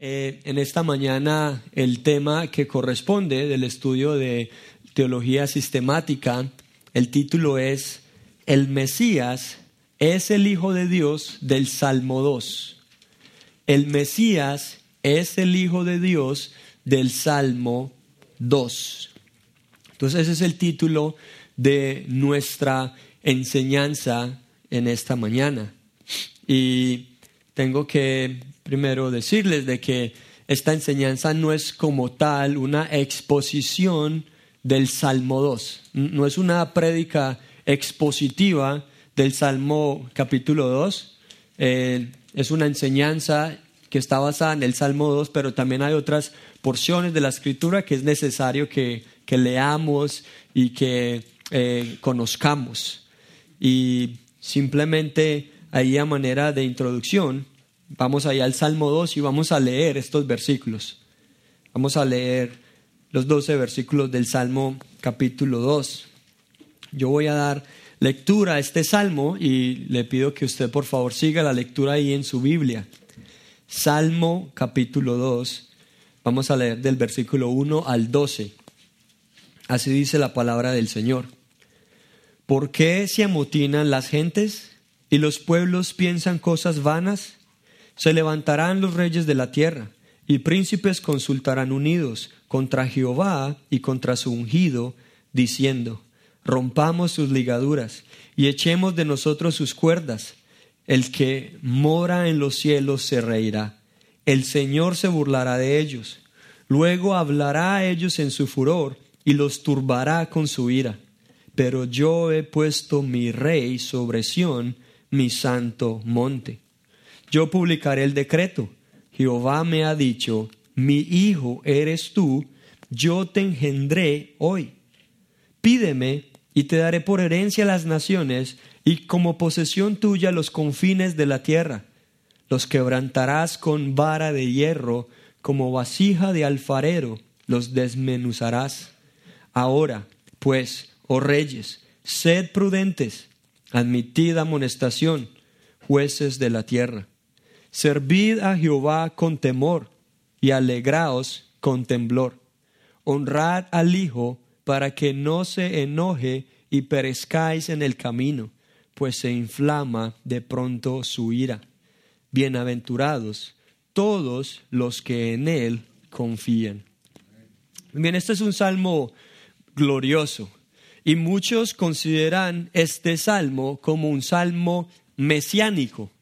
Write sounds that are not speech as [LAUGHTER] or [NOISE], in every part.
Eh, en esta mañana el tema que corresponde del estudio de teología sistemática, el título es El Mesías es el Hijo de Dios del Salmo 2. El Mesías es el Hijo de Dios del Salmo 2. Entonces ese es el título de nuestra enseñanza en esta mañana. Y tengo que primero decirles de que esta enseñanza no es como tal una exposición del Salmo 2, no es una prédica expositiva del Salmo capítulo 2, eh, es una enseñanza que está basada en el Salmo 2, pero también hay otras porciones de la escritura que es necesario que, leamos y que eh, conozcamos. Y simplemente ahí a manera de introducción, Vamos allá al Salmo 2 y vamos a leer estos versículos. Vamos a leer los 12 versículos del Salmo capítulo 2. Yo voy a dar lectura a este salmo y le pido que usted por favor siga la lectura ahí en su Biblia. Salmo capítulo 2. Vamos a leer del versículo 1 al 12. Así dice la palabra del Señor. ¿Por qué se amotinan las gentes y los pueblos piensan cosas vanas? Se levantarán los reyes de la tierra, y príncipes consultarán unidos contra Jehová y contra su ungido, diciendo, rompamos sus ligaduras y echemos de nosotros sus cuerdas. El que mora en los cielos se reirá. El Señor se burlará de ellos. Luego hablará a ellos en su furor y los turbará con su ira. Pero yo he puesto mi rey sobre Sión, mi santo monte. Yo publicaré el decreto. Jehová me ha dicho, mi hijo eres tú, yo te engendré hoy. Pídeme y te daré por herencia las naciones y como posesión tuya los confines de la tierra. Los quebrantarás con vara de hierro, como vasija de alfarero, los desmenuzarás. Ahora, pues, oh reyes, sed prudentes, admitid amonestación, jueces de la tierra. Servid a Jehová con temor y alegraos con temblor. Honrad al Hijo para que no se enoje y perezcáis en el camino, pues se inflama de pronto su ira. Bienaventurados todos los que en Él confían. Bien, este es un salmo glorioso y muchos consideran este salmo como un salmo mesiánico.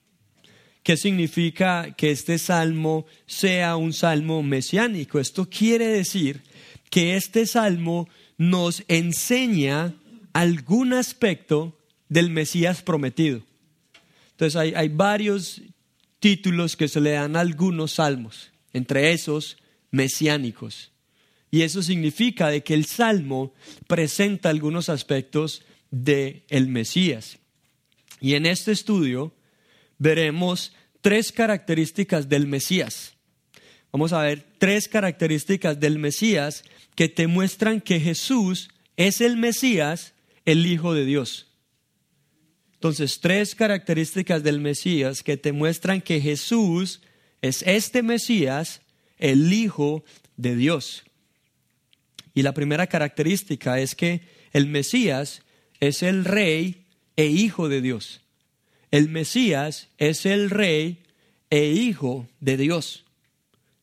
¿Qué significa que este salmo sea un salmo mesiánico? Esto quiere decir que este salmo nos enseña algún aspecto del Mesías prometido. Entonces hay, hay varios títulos que se le dan a algunos salmos, entre esos mesiánicos. Y eso significa de que el salmo presenta algunos aspectos del el Mesías. Y en este estudio veremos tres características del Mesías. Vamos a ver tres características del Mesías que te muestran que Jesús es el Mesías, el Hijo de Dios. Entonces, tres características del Mesías que te muestran que Jesús es este Mesías, el Hijo de Dios. Y la primera característica es que el Mesías es el Rey e Hijo de Dios. El Mesías es el rey e hijo de Dios.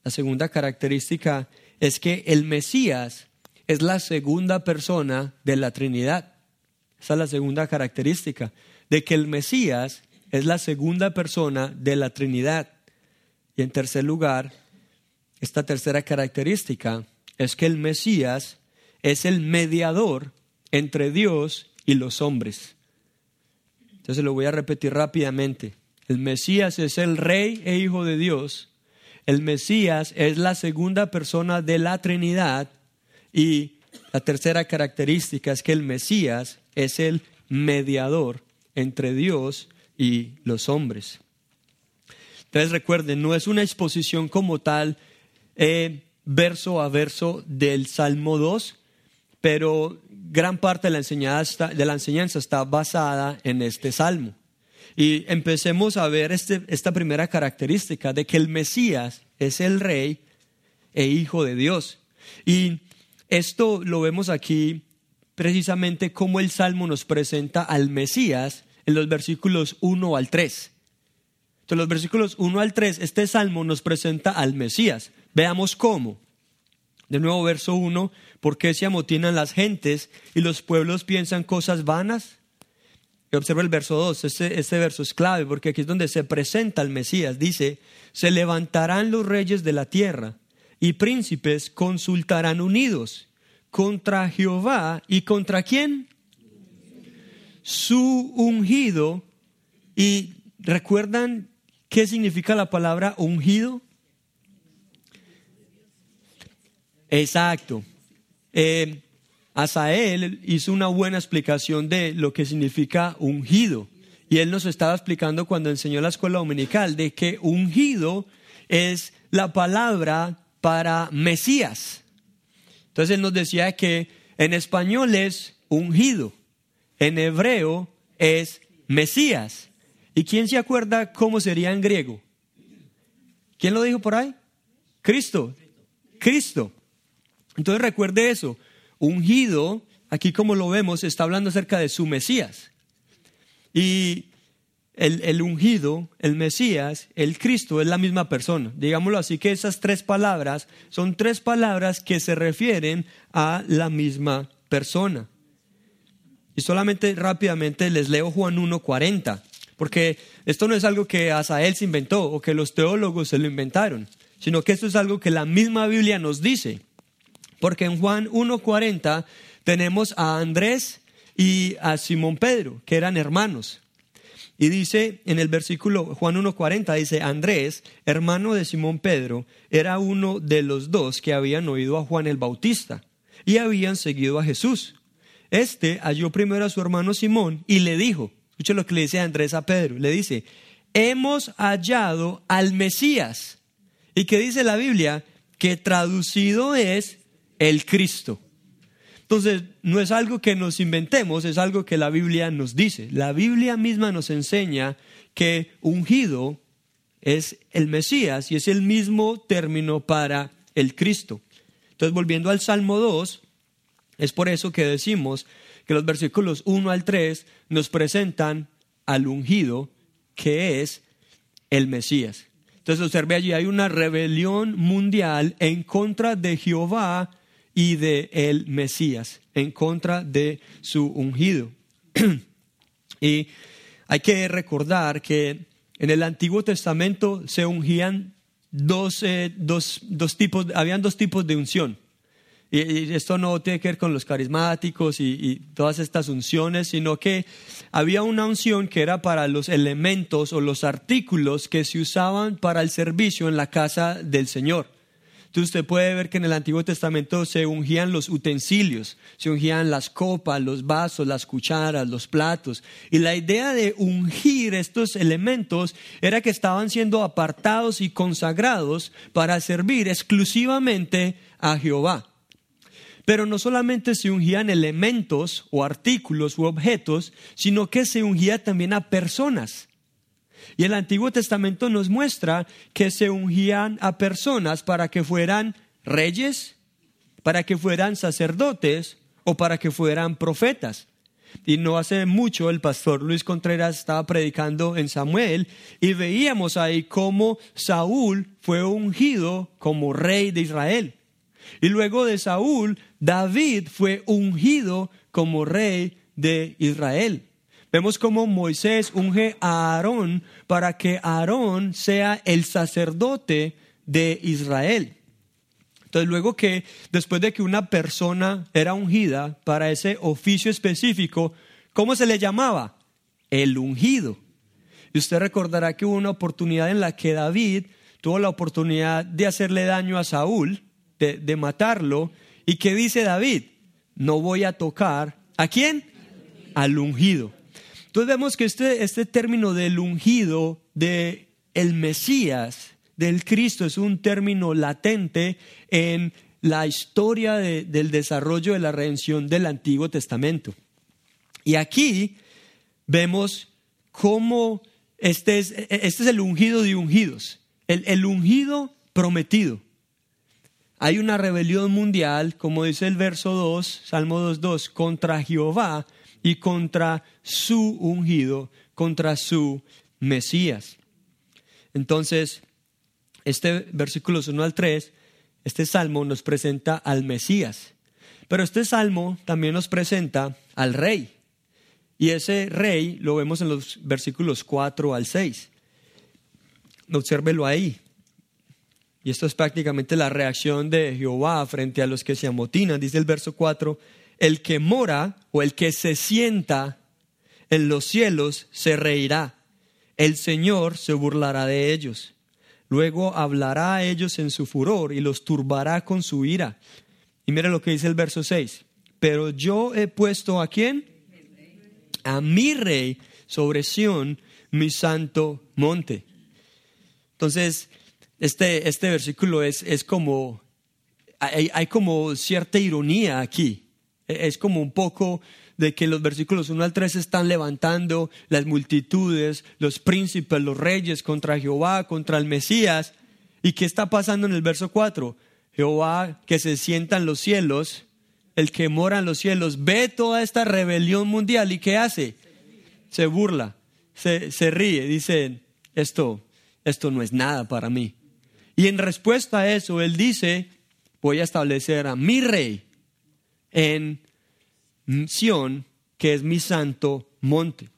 La segunda característica es que el Mesías es la segunda persona de la Trinidad. Esa es la segunda característica, de que el Mesías es la segunda persona de la Trinidad. Y en tercer lugar, esta tercera característica es que el Mesías es el mediador entre Dios y los hombres. Entonces lo voy a repetir rápidamente. El Mesías es el Rey e Hijo de Dios. El Mesías es la segunda persona de la Trinidad. Y la tercera característica es que el Mesías es el mediador entre Dios y los hombres. Entonces recuerden, no es una exposición como tal, eh, verso a verso del Salmo 2, pero gran parte de la, enseñanza, de la enseñanza está basada en este salmo. Y empecemos a ver este, esta primera característica de que el Mesías es el rey e hijo de Dios. Y esto lo vemos aquí precisamente como el Salmo nos presenta al Mesías en los versículos 1 al 3. Entonces, los versículos 1 al 3, este Salmo nos presenta al Mesías. Veamos cómo. De nuevo, verso 1, ¿por qué se amotinan las gentes y los pueblos piensan cosas vanas? Y observa el verso 2, este, este verso es clave porque aquí es donde se presenta el Mesías. Dice, se levantarán los reyes de la tierra y príncipes consultarán unidos contra Jehová y contra quién? Su ungido. ¿Y recuerdan qué significa la palabra ungido? Exacto. Eh, Asael hizo una buena explicación de lo que significa ungido. Y él nos estaba explicando cuando enseñó la escuela dominical de que ungido es la palabra para Mesías. Entonces él nos decía que en español es ungido, en hebreo es Mesías. ¿Y quién se acuerda cómo sería en griego? ¿Quién lo dijo por ahí? Cristo. Cristo. Entonces recuerde eso. Ungido, aquí como lo vemos, está hablando acerca de su Mesías. Y el, ungido, el Mesías, el Cristo es la misma persona. Digámoslo así que esas tres palabras son tres palabras que se refieren a la misma persona. Y solamente rápidamente les leo Juan 1.40, porque esto no es algo que Asael se inventó o que los teólogos se lo inventaron, sino que esto es algo que la misma Biblia nos dice. Porque en Juan 1.40 tenemos a Andrés y a Simón Pedro, que eran hermanos. Y dice en el versículo Juan 1.40, dice, Andrés, hermano de Simón Pedro, era uno de los dos que habían oído a Juan el Bautista y habían seguido a Jesús. Este halló primero a su hermano Simón y le dijo, escucha lo que le dice Andrés a Pedro, le dice, hemos hallado al Mesías. ¿Y qué dice la Biblia? Que traducido es el Cristo. Entonces, no es algo que nos inventemos, es algo que la Biblia nos dice. La Biblia misma nos enseña que ungido es el Mesías y es el mismo término para el Cristo. Entonces, volviendo al Salmo 2, es por eso que decimos que los versículos 1 al 3 nos presentan al ungido que es el Mesías. Entonces observe allí, hay una rebelión mundial en contra de Jehová y de el Mesías, en contra de su ungido. [CLEARS THROAT] y hay que recordar que en el Antiguo Testamento se ungían dos, eh, dos, dos tipos, habían dos tipos de unción. Y, esto no tiene que ver con los carismáticos y, y, todas estas unciones, sino que había una unción que era para los elementos o los artículos que se usaban para el servicio en la casa del Señor. Entonces usted puede ver que en el Antiguo Testamento se ungían los utensilios, se ungían las copas, los vasos, las cucharas, los platos. Y la idea de ungir estos elementos era que estaban siendo apartados y consagrados para servir exclusivamente a Jehová. Pero no solamente se ungían elementos o artículos u objetos, sino que se ungía también a personas. Y el Antiguo Testamento nos muestra que se ungían a personas para que fueran reyes, para que fueran sacerdotes o para que fueran profetas. Y no hace mucho el pastor Luis Contreras estaba predicando en Samuel y veíamos ahí cómo Saúl fue ungido como rey de Israel. Y luego de Saúl, David fue ungido como rey de Israel. Vemos cómo Moisés unge a Aarón para que Aarón sea el sacerdote de Israel. Entonces, luego que después de que una persona era ungida para ese oficio específico, ¿cómo se le llamaba? El ungido. Y usted recordará que hubo una oportunidad en la que David tuvo la oportunidad de hacerle daño a Saúl, de, matarlo. ¿Y qué dice David? No voy a tocar. ¿A quién? Al ungido. Vemos que este, este término del ungido, de el Mesías, del Cristo, es un término latente en la historia del desarrollo de la redención del Antiguo Testamento. Y aquí vemos cómo este es, este es el ungido de ungidos. El, el ungido prometido. Hay una rebelión mundial, como dice el verso 2, Salmo 2.2, contra Jehová y contra su ungido, contra su Mesías. Entonces, este versículo 1 al 3, este salmo nos presenta al Mesías. Pero este salmo también nos presenta al rey. Y ese rey lo vemos en los versículos 4 al 6. Obsérvelo ahí. Y esto es prácticamente la reacción de Jehová frente a los que se amotinan. Dice el verso 4, el que mora o el que se sienta en los cielos se reirá. El Señor se burlará de ellos. Luego hablará a ellos en su furor y los turbará con su ira. Y mira lo que dice el verso 6. Pero yo he puesto a quién? A mi rey sobre Sión, mi santo monte. Entonces, este, este versículo es, es como, hay, hay, como cierta ironía aquí. Es como un poco de que los versículos 1 al 3 están levantando las multitudes, los príncipes, los reyes contra Jehová, contra el Mesías. ¿Y qué está pasando en el verso 4? Jehová que se sienta en los cielos, el que mora en los cielos, ve toda esta rebelión mundial y ¿qué hace? Se burla, se, se ríe, dice, esto, esto no es nada para mí. Y en respuesta a eso, él dice, voy a establecer a mi rey en Sión, que es mi santo monte.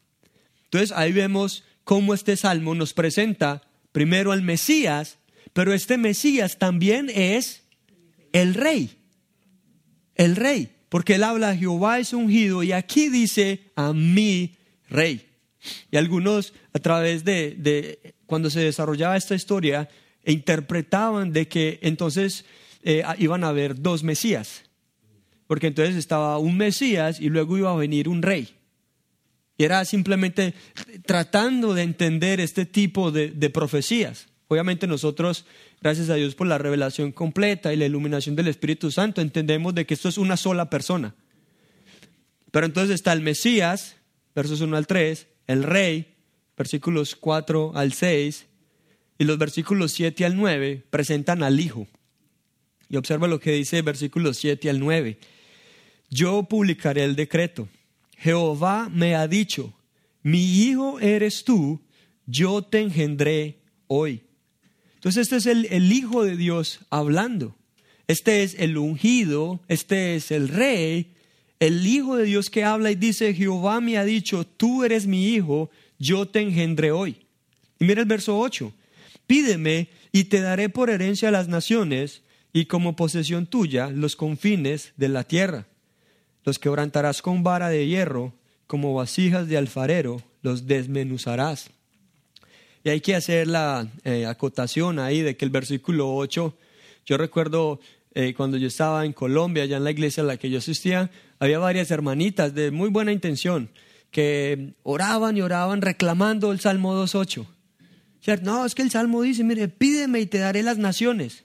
Entonces ahí vemos cómo este salmo nos presenta primero al Mesías, pero este Mesías también es el rey. El rey, porque él habla, Jehová es ungido y aquí dice a mi rey. Y algunos a través de, de cuando se desarrollaba esta historia, interpretaban de que entonces eh, iban a haber dos Mesías, porque entonces estaba un Mesías y luego iba a venir un rey. Y era simplemente tratando de entender este tipo de, profecías. Obviamente nosotros gracias a Dios por la revelación completa y la iluminación del Espíritu Santo, entendemos de que esto es una sola persona. Pero entonces está el Mesías, versos 1 al 3, el Rey, versículos 4 al 6, y los versículos 7 al 9 presentan al Hijo. Y observa lo que dice versículos 7 al 9. Yo publicaré el decreto. Jehová me ha dicho, mi hijo eres tú, yo te engendré hoy. Entonces este es el, el, Hijo de Dios hablando. Este es el ungido, este es el rey, el Hijo de Dios que habla y dice, Jehová me ha dicho, tú eres mi hijo, yo te engendré hoy. Y mira el verso 8, pídeme y te daré por herencia las naciones y como posesión tuya los confines de la tierra. Los quebrantarás con vara de hierro, como vasijas de alfarero, los desmenuzarás. Y hay que hacer la eh, acotación ahí de que el versículo 8, yo recuerdo eh, cuando yo estaba en Colombia, allá en la iglesia a la que yo asistía, había varias hermanitas de muy buena intención que oraban y oraban reclamando el Salmo 2.8. No, es que el Salmo dice, mire, pídeme y te daré las naciones.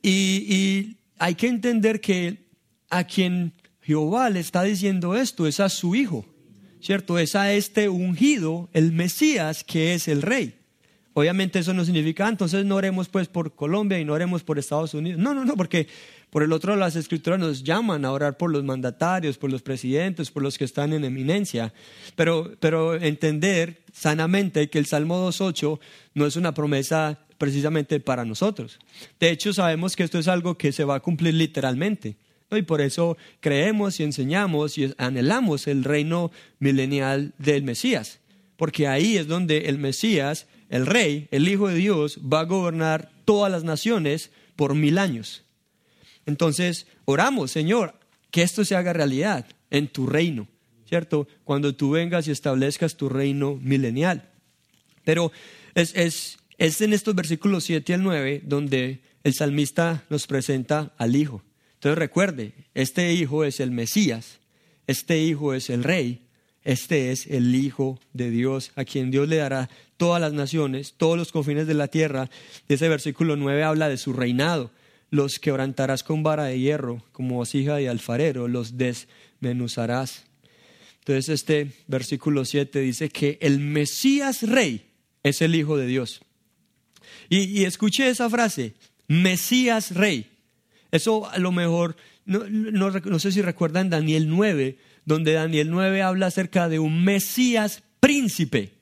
Y, y hay que entender que a quien Jehová le está diciendo esto es a su hijo. ¿cierto? Es a este ungido, el Mesías, que es el rey. Obviamente eso no significa, ah, entonces no oremos pues por Colombia y no oremos por Estados Unidos. No, no, no, porque por el otro las escrituras nos llaman a orar por los mandatarios, por los presidentes, por los que están en eminencia. Pero, pero entender sanamente que el Salmo 2.8 no es una promesa precisamente para nosotros. De hecho, sabemos que esto es algo que se va a cumplir literalmente. Y por eso creemos y enseñamos y anhelamos el reino milenial del Mesías, porque ahí es donde el Mesías, el rey, el Hijo de Dios, va a gobernar todas las naciones por mil años. Entonces, oramos, Señor, que esto se haga realidad en tu reino, ¿cierto? Cuando tú vengas y establezcas tu reino milenial. Pero es, es, es en estos versículos 7 al 9 donde el salmista nos presenta al Hijo. Entonces recuerde, este hijo es el Mesías, este hijo es el rey, este es el Hijo de Dios, a quien Dios le dará todas las naciones, todos los confines de la tierra. Ese versículo 9 habla de su reinado. Los quebrantarás con vara de hierro, como vasija de alfarero, los desmenuzarás. Entonces este versículo 7 dice que el Mesías rey es el Hijo de Dios. Y, escuché esa frase, Mesías Rey. Eso a lo mejor, no, no sé si recuerdan Daniel 9, donde Daniel 9 habla acerca de un Mesías príncipe.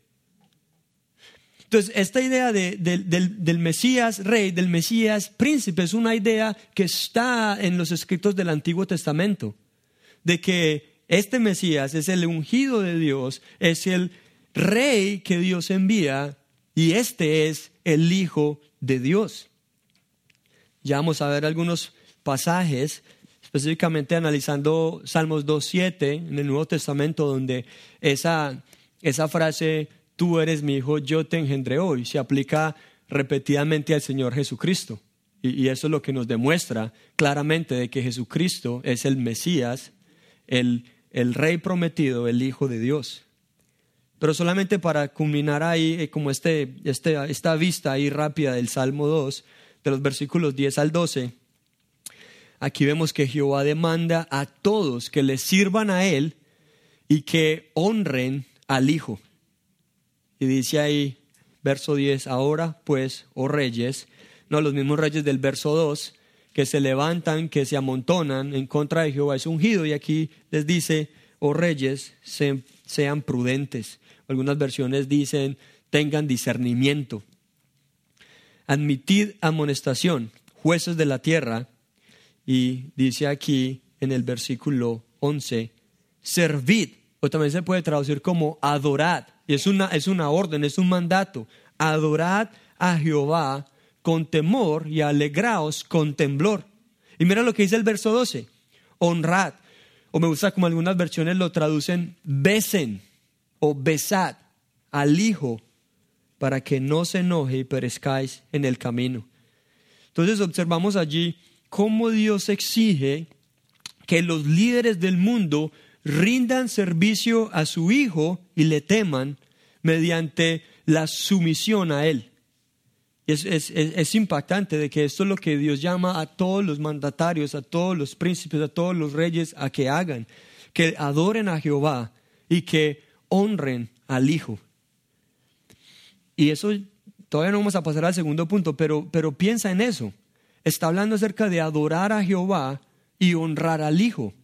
Entonces, esta idea del, Mesías rey, del Mesías príncipe, es una idea que está en los escritos del Antiguo Testamento, de que este Mesías es el ungido de Dios, es el rey que Dios envía y este es el Hijo de Dios. Ya vamos a ver algunos pasajes, específicamente analizando Salmos 2.7 en el Nuevo Testamento, donde esa, esa frase tú eres mi hijo, yo te engendré hoy, se aplica repetidamente al Señor Jesucristo. Y, eso es lo que nos demuestra claramente de que Jesucristo es el Mesías, el, el Rey prometido, el Hijo de Dios. Pero solamente para culminar ahí, eh, como este, este, esta vista ahí rápida del Salmo 2, de los versículos 10 al 12, aquí vemos que Jehová demanda a todos que le sirvan a Él y que honren al Hijo. Y dice ahí, verso 10, ahora pues, oh reyes, no los mismos reyes del verso 2, que se levantan, que se amontonan en contra de Jehová es ungido. Y aquí les dice, oh reyes, sean prudentes. Algunas versiones dicen, tengan discernimiento. Admitid amonestación, jueces de la tierra. Y dice aquí en el versículo 11, servid, o también se puede traducir como adorad y es una, es una orden, es un mandato. Adorad a Jehová con temor y alegraos con temblor. Y mira lo que dice el verso 12. Honrad. O me gusta como algunas versiones lo traducen, besen o besad al Hijo para que no se enoje y perezcáis en el camino. Entonces observamos allí cómo Dios exige que los líderes del mundo rindan servicio a su Hijo y le teman mediante la sumisión a Él. Es, es, impactante de que esto es lo que Dios llama a todos los mandatarios, a todos los príncipes, a todos los reyes a que hagan, que adoren a Jehová y que honren al Hijo. Y eso todavía no vamos a pasar al segundo punto, pero, pero piensa en eso. Está hablando acerca de adorar a Jehová y honrar al Hijo.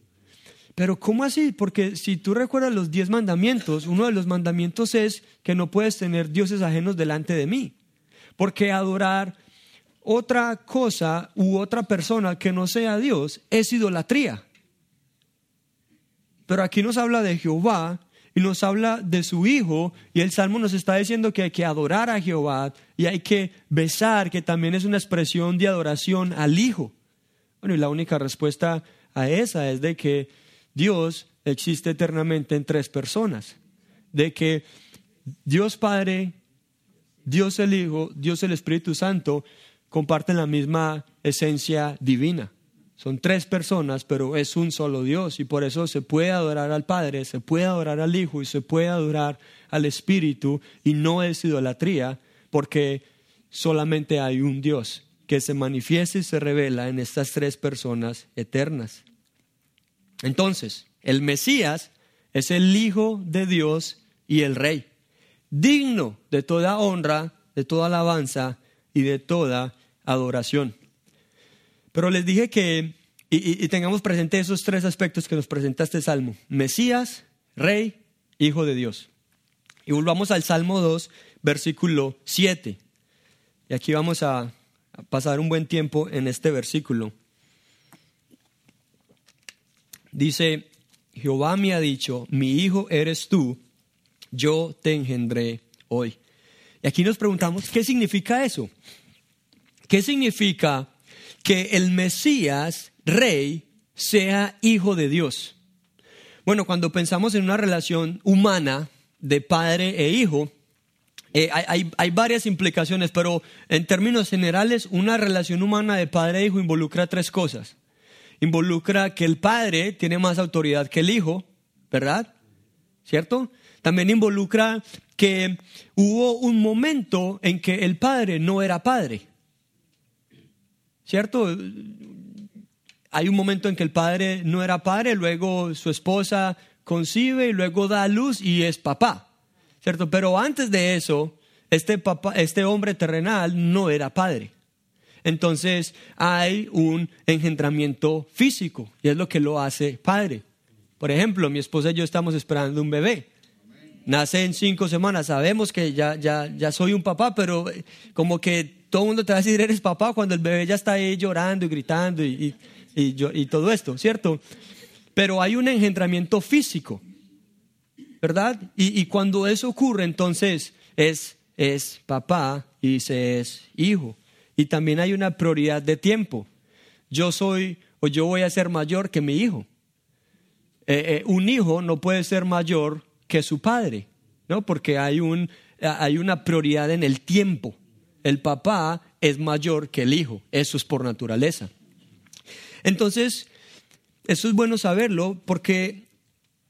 Pero ¿cómo así? Porque si tú recuerdas los diez mandamientos, uno de los mandamientos es que no puedes tener dioses ajenos delante de mí. Porque adorar otra cosa u otra persona que no sea Dios es idolatría. Pero aquí nos habla de Jehová y nos habla de su Hijo y el Salmo nos está diciendo que hay que adorar a Jehová y hay que besar, que también es una expresión de adoración al Hijo. Bueno, y la única respuesta a esa es de que Dios existe eternamente en tres personas. De que Dios Padre, Dios el Hijo, Dios el Espíritu Santo comparten la misma esencia divina. Son tres personas, pero es un solo Dios y por eso se puede adorar al Padre, se puede adorar al Hijo y se puede adorar al Espíritu y no es idolatría porque solamente hay un Dios que se manifiesta y se revela en estas tres personas eternas. Entonces, el Mesías es el Hijo de Dios y el Rey, digno de toda honra, de toda alabanza y de toda adoración. Pero les dije que, y, tengamos presente esos tres aspectos que nos presenta este salmo, Mesías, Rey, Hijo de Dios. Y volvamos al Salmo 2, versículo 7. Y aquí vamos a pasar un buen tiempo en este versículo. Dice, Jehová me ha dicho, mi hijo eres tú, yo te engendré hoy. Y aquí nos preguntamos, ¿qué significa eso? ¿Qué significa que el Mesías, rey, sea hijo de Dios? Bueno, cuando pensamos en una relación humana de padre e hijo, eh, hay, hay, varias implicaciones, pero en términos generales, una relación humana de padre e hijo involucra tres cosas involucra que el padre tiene más autoridad que el hijo, ¿verdad? ¿Cierto? También involucra que hubo un momento en que el padre no era padre. ¿Cierto? Hay un momento en que el padre no era padre, luego su esposa concibe y luego da a luz y es papá. ¿Cierto? Pero antes de eso, este, papá, este hombre terrenal no era padre. Entonces hay un engendramiento físico y es lo que lo hace padre. Por ejemplo, mi esposa y yo estamos esperando un bebé. Nace en cinco semanas. Sabemos que ya, ya, ya soy un papá, pero como que todo el mundo te va a decir eres papá cuando el bebé ya está ahí llorando y gritando y, y, y todo esto, ¿cierto? Pero hay un engendramiento físico, ¿verdad? Y, cuando eso ocurre, entonces es, es papá y se es hijo. Y también hay una prioridad de tiempo. Yo soy o yo voy a ser mayor que mi hijo. Eh, eh, un hijo no puede ser mayor que su padre, ¿no? Porque hay, un, hay una prioridad en el tiempo. El papá es mayor que el hijo, eso es por naturaleza. Entonces, eso es bueno saberlo porque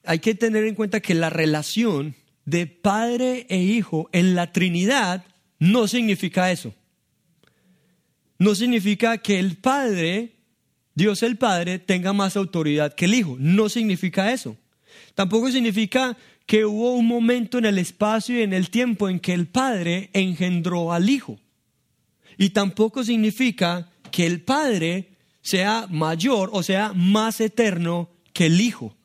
hay que tener en cuenta que la relación de padre e hijo en la Trinidad no significa eso no significa que el Padre, Dios el Padre, tenga más autoridad que el Hijo. No significa eso. Tampoco significa que hubo un momento en el espacio y en el tiempo en que el Padre engendró al Hijo. Y tampoco significa que el Padre sea mayor o sea más eterno que el Hijo.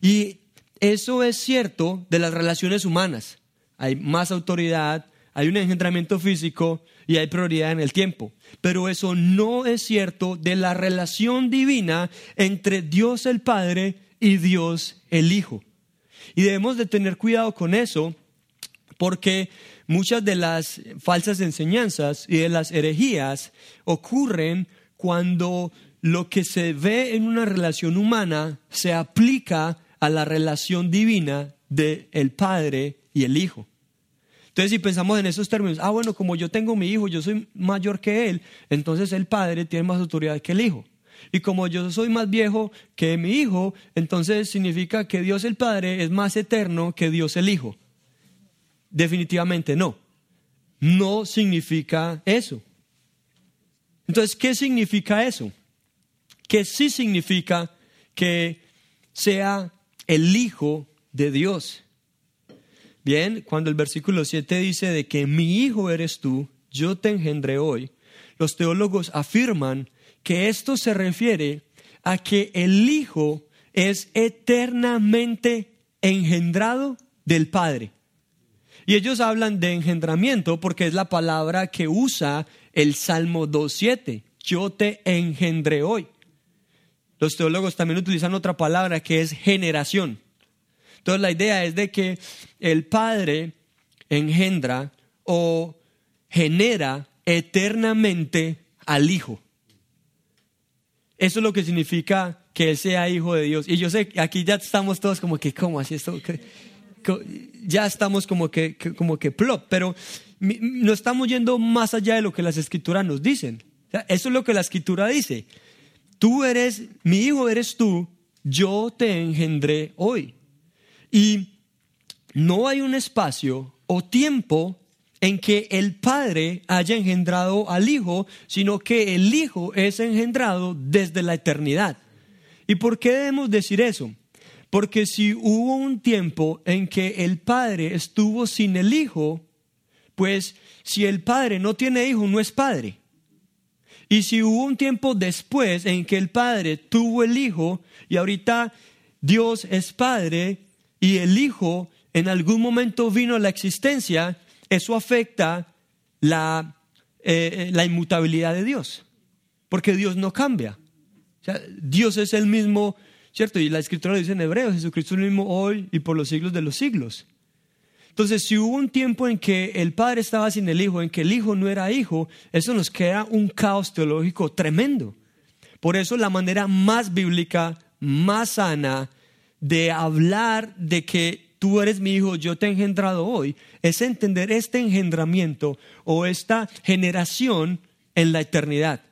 Y eso es cierto de las relaciones humanas. Hay más autoridad, hay un engendramiento físico y hay prioridad en el tiempo. Pero eso no es cierto de la relación divina entre Dios el Padre y Dios el Hijo. Y debemos de tener cuidado con eso porque muchas de las falsas enseñanzas y de las herejías ocurren cuando lo que se ve en una relación humana se aplica a la relación divina del el Padre y el Hijo. Entonces, si pensamos en esos términos, ah, bueno, como yo tengo mi hijo, yo soy mayor que él, entonces el padre tiene más autoridad que el hijo. Y como yo soy más viejo que mi hijo, entonces significa que Dios el Padre es más eterno que Dios el Hijo. Definitivamente no. No significa eso. Entonces, ¿qué significa eso? Que sí significa que sea el Hijo de Dios. Bien, cuando el versículo 7 dice de que mi hijo eres tú, yo te engendré hoy, los teólogos afirman que esto se refiere a que el hijo es eternamente engendrado del Padre. Y ellos hablan de engendramiento porque es la palabra que usa el Salmo 2.7. Yo te engendré hoy. Los teólogos también utilizan otra palabra que es generación. Entonces la idea es de que el Padre engendra o genera eternamente al Hijo. Eso es lo que significa que Él sea Hijo de Dios. Y yo sé que aquí ya estamos todos como que, ¿cómo así esto? Ya estamos como que, como que plop, pero no estamos yendo más allá de lo que las escrituras nos dicen. eso es lo que la escritura dice. Tú eres, mi hijo eres tú, yo te engendré hoy. Y no hay un espacio o tiempo en que el Padre haya engendrado al Hijo, sino que el Hijo es engendrado desde la eternidad. ¿Y por qué debemos decir eso? Porque si hubo un tiempo en que el Padre estuvo sin el Hijo, pues si el Padre no tiene Hijo, no es Padre. Y si hubo un tiempo después en que el Padre tuvo el Hijo y ahorita Dios es Padre, y el Hijo en algún momento vino a la existencia, eso afecta la, eh, eh, la inmutabilidad de Dios, porque Dios no cambia. Dios es el mismo, ¿cierto? Y la escritura dice en hebreo, Jesucristo es el mismo hoy y por los siglos de los siglos. Entonces, si hubo un tiempo en que el Padre estaba sin el Hijo, en que el Hijo no era Hijo, eso nos queda un caos teológico tremendo. Por eso la manera más bíblica, más sana, de hablar de que tú eres mi hijo, yo te he engendrado hoy, es entender este engendramiento o esta generación en la eternidad.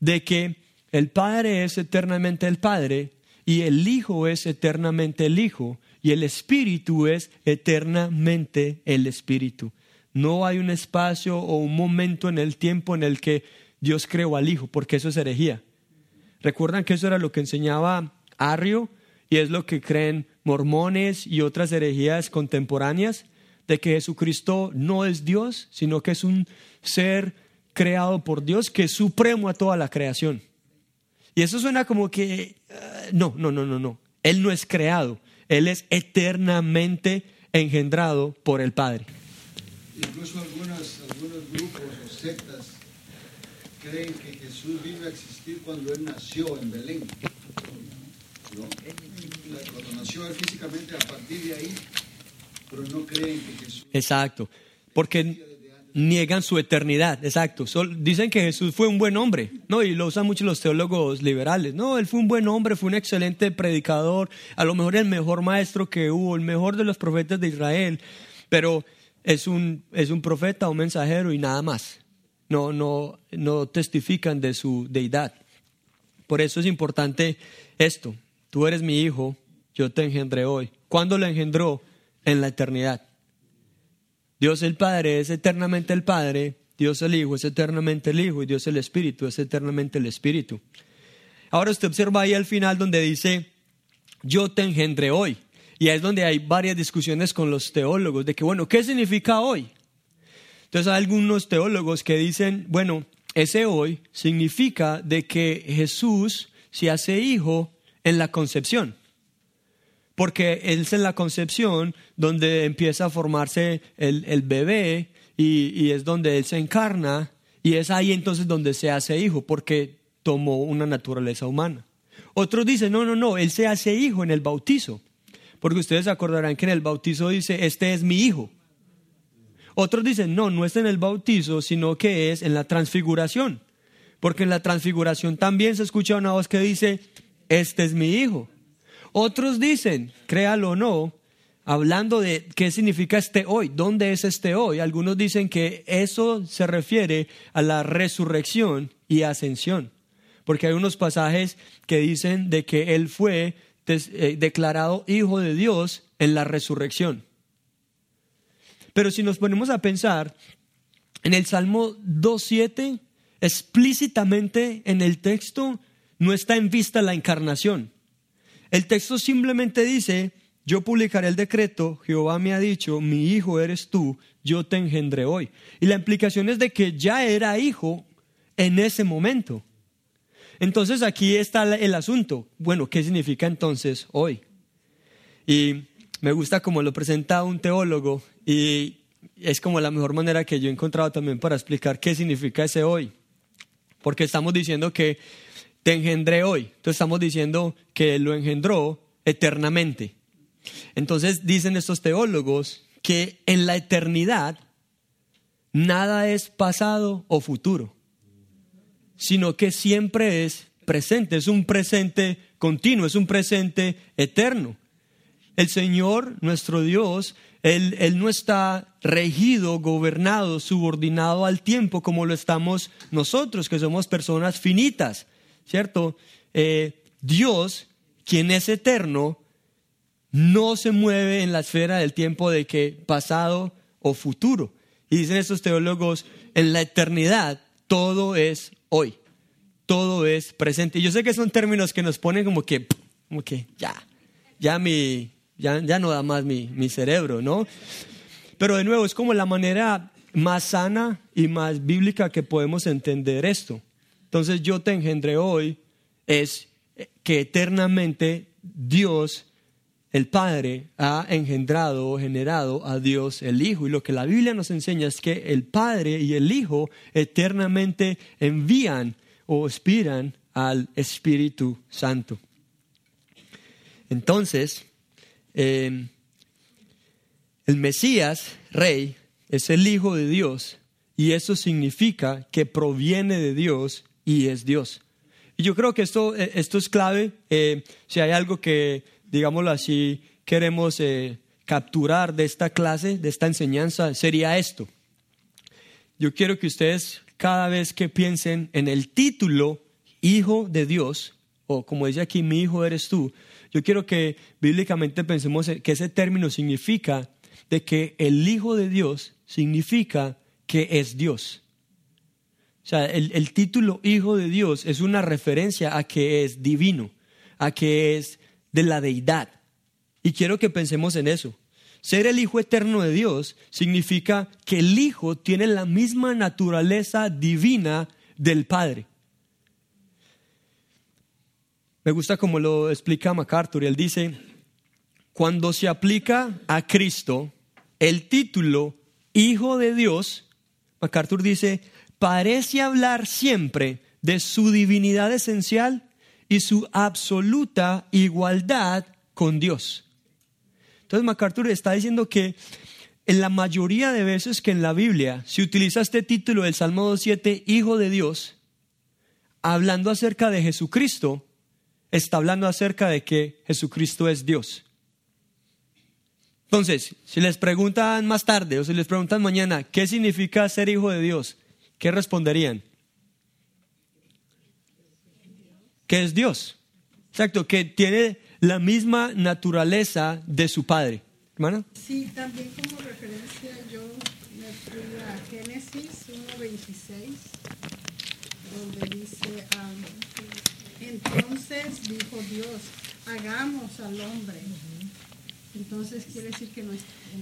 De que el Padre es eternamente el Padre y el Hijo es eternamente el Hijo y el Espíritu es eternamente el Espíritu. No hay un espacio o un momento en el tiempo en el que Dios creó al Hijo, porque eso es herejía. ¿Recuerdan que eso era lo que enseñaba Arrio? y es lo que creen mormones y otras herejías contemporáneas, de que Jesucristo no es Dios, sino que es un ser creado por Dios que es supremo a toda la creación. Y eso suena como que, uh, no, no, no, no, no. Él no es creado, Él es eternamente engendrado por el Padre. Incluso algunas, algunos grupos o sectas creen que Jesús vino a existir cuando Él nació en Belén. ¿No? Nació él físicamente, a partir de ahí, pero no creen que Jesús... Exacto, porque niegan su eternidad, exacto. dicen que Jesús fue un buen hombre, ¿no? Y lo usan mucho los teólogos liberales. No, él fue un buen hombre, fue un excelente predicador, a lo mejor el mejor maestro que hubo, el mejor de los profetas de Israel, pero es un, es un profeta, un mensajero y nada más. No, no, no testifican de su deidad. Por eso es importante esto. Tú eres mi hijo, yo te engendré hoy. ¿Cuándo lo engendró? En la eternidad. Dios el Padre es eternamente el Padre, Dios el Hijo es eternamente el Hijo y Dios el Espíritu es eternamente el Espíritu. Ahora usted observa ahí al final donde dice, yo te engendré hoy. Y ahí es donde hay varias discusiones con los teólogos de que, bueno, ¿qué significa hoy? Entonces hay algunos teólogos que dicen, bueno, ese hoy significa de que Jesús se hace hijo en la concepción porque es en la concepción donde empieza a formarse el, bebé y, y, es donde él se encarna y es ahí entonces donde se hace hijo, porque tomó una naturaleza humana. Otros dicen, no, no, no, él se hace hijo en el bautizo, porque ustedes acordarán que en el bautizo dice, este es mi hijo. Otros dicen, no, no es en el bautizo, sino que es en la transfiguración, porque en la transfiguración también se escucha una voz que dice, este es mi hijo. Otros dicen, créalo o no, hablando de qué significa este hoy, dónde es este hoy. Algunos dicen que eso se refiere a la resurrección y ascensión, porque hay unos pasajes que dicen de que Él fue eh, declarado hijo de Dios en la resurrección. Pero si nos ponemos a pensar, en el Salmo 2.7, explícitamente en el texto no está en vista la encarnación. El texto simplemente dice, yo publicaré el decreto, Jehová me ha dicho, mi hijo eres tú, yo te engendré hoy. Y la implicación es de que ya era hijo en ese momento. Entonces aquí está el asunto. Bueno, ¿qué significa entonces hoy? Y me gusta como lo presenta un teólogo y es como la mejor manera que yo he encontrado también para explicar qué significa ese hoy. Porque estamos diciendo que te engendré hoy. Entonces estamos diciendo que lo engendró eternamente. Entonces dicen estos teólogos que en la eternidad nada es pasado o futuro, sino que siempre es presente, es un presente continuo, es un presente eterno. El Señor, nuestro Dios, él, él, no está regido, gobernado, subordinado al tiempo como lo estamos nosotros, que somos personas finitas. ¿Cierto? Eh, Dios, quien es eterno, no se mueve en la esfera del tiempo de que pasado o futuro. Y dicen estos teólogos, en la eternidad todo es hoy, todo es presente. Y yo sé que son términos que nos ponen como que, como que ya, ya, mi, ya, ya no da más mi, mi cerebro, ¿no? Pero de nuevo, es como la manera más sana y más bíblica que podemos entender esto. Entonces yo te engendré hoy es que eternamente Dios, el Padre, ha engendrado o generado a Dios el Hijo. Y lo que la Biblia nos enseña es que el Padre y el Hijo eternamente envían o aspiran al Espíritu Santo. Entonces, eh, el Mesías, Rey, es el Hijo de Dios y eso significa que proviene de Dios y es Dios. Y yo creo que esto, eh, esto es clave. Eh, si hay algo que, digámoslo así, queremos eh, capturar de esta clase, de esta enseñanza, sería esto. Yo quiero que ustedes, cada vez que piensen en el título Hijo de Dios, o como dice aquí, mi hijo eres tú, yo quiero que bíblicamente pensemos que ese término significa de que el Hijo de Dios significa que es Dios. O sea, el, título Hijo de Dios es una referencia a que es divino, a que es de la deidad. Y quiero que pensemos en eso. Ser el Hijo eterno de Dios significa que el Hijo tiene la misma naturaleza divina del Padre. Me gusta como lo explica MacArthur. Él dice, cuando se aplica a Cristo el título Hijo de Dios, MacArthur dice, parece hablar siempre de su divinidad esencial y su absoluta igualdad con Dios. Entonces MacArthur está diciendo que en la mayoría de veces que en la Biblia se utiliza este título del Salmo 2.7, Hijo de Dios, hablando acerca de Jesucristo, está hablando acerca de que Jesucristo es Dios. Entonces, si les preguntan más tarde o si les preguntan mañana, ¿qué significa ser hijo de Dios? ¿Qué responderían? Que es Dios. Exacto, que tiene la misma naturaleza de su Padre. ¿Hermana? Sí, también como referencia yo me fui a Génesis 1.26, donde dice, entonces dijo Dios, hagamos al hombre. Entonces quiere decir que en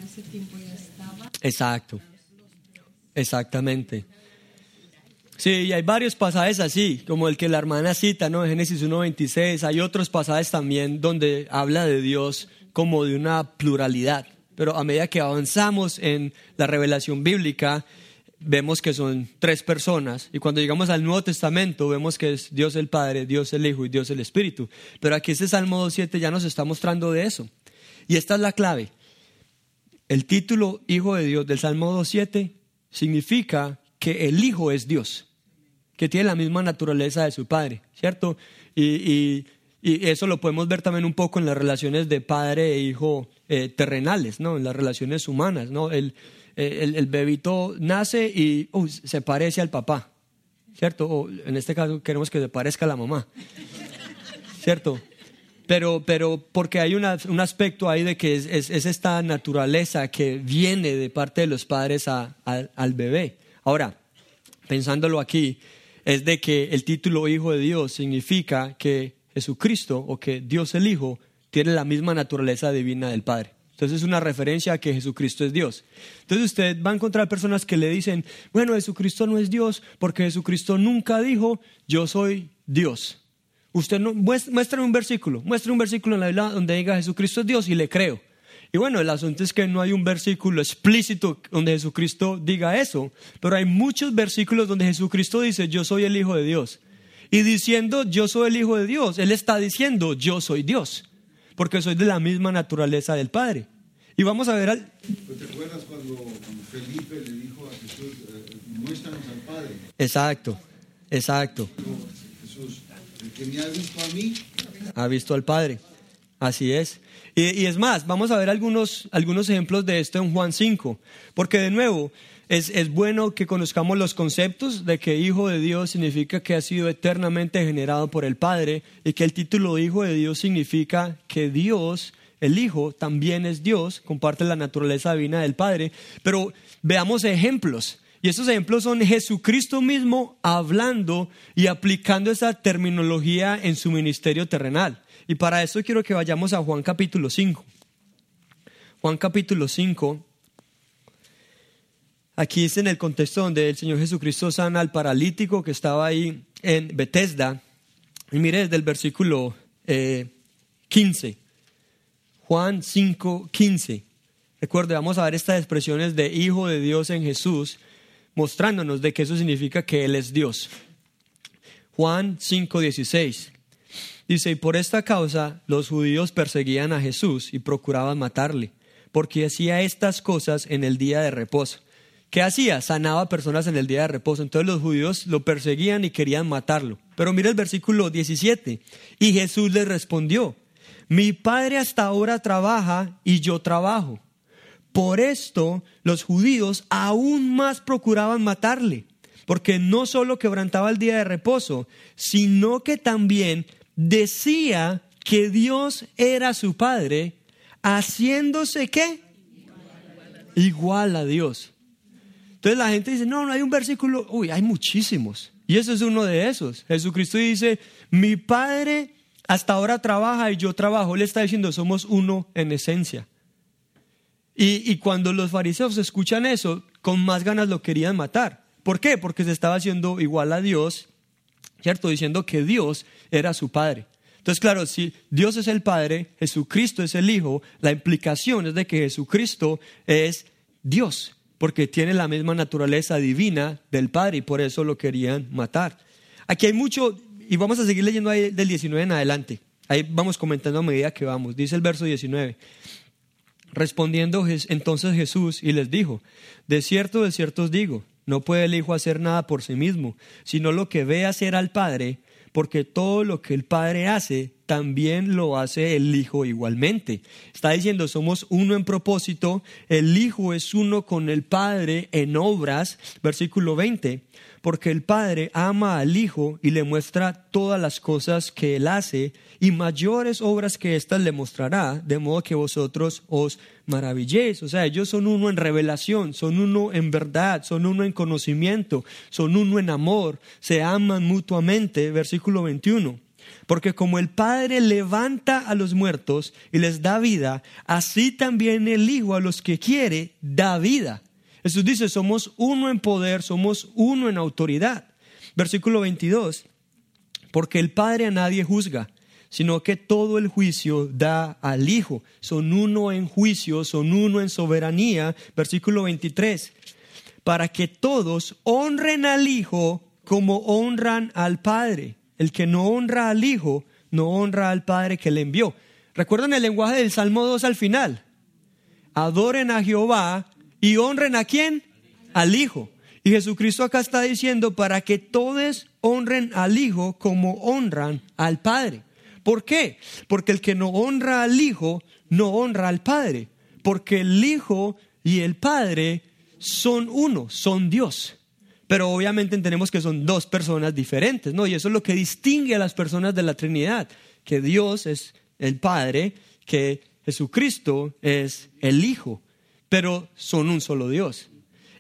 ese tiempo ya estaba. Exacto, exactamente. Sí, y hay varios pasajes así, como el que la hermana cita, ¿no? Génesis 1.26. Hay otros pasajes también donde habla de Dios como de una pluralidad. Pero a medida que avanzamos en la revelación bíblica, vemos que son tres personas. Y cuando llegamos al Nuevo Testamento, vemos que es Dios el Padre, Dios el Hijo y Dios el Espíritu. Pero aquí este Salmo 2.7 ya nos está mostrando de eso. Y esta es la clave. El título Hijo de Dios del Salmo 2.7 significa que el Hijo es Dios, que tiene la misma naturaleza de su Padre, ¿cierto? Y, eso lo podemos ver también un poco en las relaciones de padre e hijo eh, terrenales, ¿no? En las relaciones humanas, ¿no? El, el, bebito nace y se parece al papá, ¿cierto? O en este caso queremos que se parezca a la mamá, ¿cierto? Pero, pero porque hay un aspecto ahí de que es, esta naturaleza que viene de parte de los padres al bebé. Ahora, pensándolo aquí, es de que el título Hijo de Dios significa que Jesucristo o que Dios el Hijo tiene la misma naturaleza divina del Padre. Entonces es una referencia a que Jesucristo es Dios. Entonces usted va a encontrar personas que le dicen, bueno, Jesucristo no es Dios porque Jesucristo nunca dijo, yo soy Dios. Usted no, muestre un versículo, muestre un versículo en la Biblia donde diga Jesucristo es Dios y le creo. Y bueno, el asunto es que no hay un versículo explícito donde Jesucristo diga eso, pero hay muchos versículos donde Jesucristo dice, yo soy el Hijo de Dios. Y diciendo, yo soy el Hijo de Dios, Él está diciendo, yo soy Dios, porque soy de la misma naturaleza del Padre. Y vamos a ver al... ¿Te acuerdas cuando, Felipe le dijo a Jesús, eh, muéstranos al Padre? Exacto, exacto. Jesús, el que me ha visto a mí... Ha visto al Padre. Así es. Y, es más, vamos a ver algunos, algunos ejemplos de esto en Juan 5, porque de nuevo es, es, bueno que conozcamos los conceptos de que hijo de Dios significa que ha sido eternamente generado por el Padre y que el título hijo de Dios significa que Dios, el Hijo, también es Dios, comparte la naturaleza divina del Padre, pero veamos ejemplos. Y esos ejemplos son Jesucristo mismo hablando y aplicando esa terminología en su ministerio terrenal. Y para eso quiero que vayamos a Juan capítulo 5. Juan capítulo 5. Aquí es en el contexto donde el Señor Jesucristo sana al paralítico que estaba ahí en Bethesda. Y mire desde el versículo 15. Eh, Juan 5, 15. Recuerde, vamos a ver estas expresiones de Hijo de Dios en Jesús, mostrándonos de que eso significa que Él es Dios. Juan 5, 16. Dice, y por esta causa los judíos perseguían a Jesús y procuraban matarle, porque hacía estas cosas en el día de reposo. ¿Qué hacía? Sanaba personas en el día de reposo. Entonces los judíos lo perseguían y querían matarlo. Pero mira el versículo 17. Y Jesús les respondió, mi padre hasta ahora trabaja y yo trabajo. Por esto los judíos aún más procuraban matarle, porque no solo quebrantaba el día de reposo, sino que también decía que Dios era su Padre, haciéndose qué? Igual a Dios. Entonces la gente dice, no, no hay un versículo, uy, hay muchísimos. Y ese es uno de esos. Jesucristo dice, mi Padre hasta ahora trabaja y yo trabajo. Él está diciendo, somos uno en esencia. Y, y cuando los fariseos escuchan eso, con más ganas lo querían matar. ¿Por qué? Porque se estaba haciendo igual a Dios, ¿cierto? Diciendo que Dios era su Padre. Entonces, claro, si Dios es el Padre, Jesucristo es el Hijo, la implicación es de que Jesucristo es Dios, porque tiene la misma naturaleza divina del Padre y por eso lo querían matar. Aquí hay mucho, y vamos a seguir leyendo ahí del 19 en adelante. Ahí vamos comentando a medida que vamos. Dice el verso 19. Respondiendo entonces Jesús y les dijo, de cierto, de cierto os digo, no puede el Hijo hacer nada por sí mismo, sino lo que ve hacer al Padre, porque todo lo que el Padre hace, también lo hace el Hijo igualmente. Está diciendo, somos uno en propósito, el Hijo es uno con el Padre en obras, versículo 20, porque el Padre ama al Hijo y le muestra todas las cosas que Él hace, y mayores obras que éstas le mostrará, de modo que vosotros os maravilléis. O sea, ellos son uno en revelación, son uno en verdad, son uno en conocimiento, son uno en amor, se aman mutuamente, versículo 21. Porque como el Padre levanta a los muertos y les da vida, así también el Hijo a los que quiere da vida. Jesús dice, somos uno en poder, somos uno en autoridad. Versículo 22, porque el Padre a nadie juzga, sino que todo el juicio da al Hijo. Son uno en juicio, son uno en soberanía. Versículo 23, para que todos honren al Hijo como honran al Padre. El que no honra al Hijo, no honra al Padre que le envió. ¿Recuerdan el lenguaje del Salmo 2 al final? Adoren a Jehová y honren a quién? Al Hijo. Y Jesucristo acá está diciendo para que todos honren al Hijo como honran al Padre. ¿Por qué? Porque el que no honra al Hijo, no honra al Padre. Porque el Hijo y el Padre son uno, son Dios. Pero obviamente entendemos que son dos personas diferentes, ¿no? Y eso es lo que distingue a las personas de la Trinidad, que Dios es el Padre, que Jesucristo es el Hijo, pero son un solo Dios.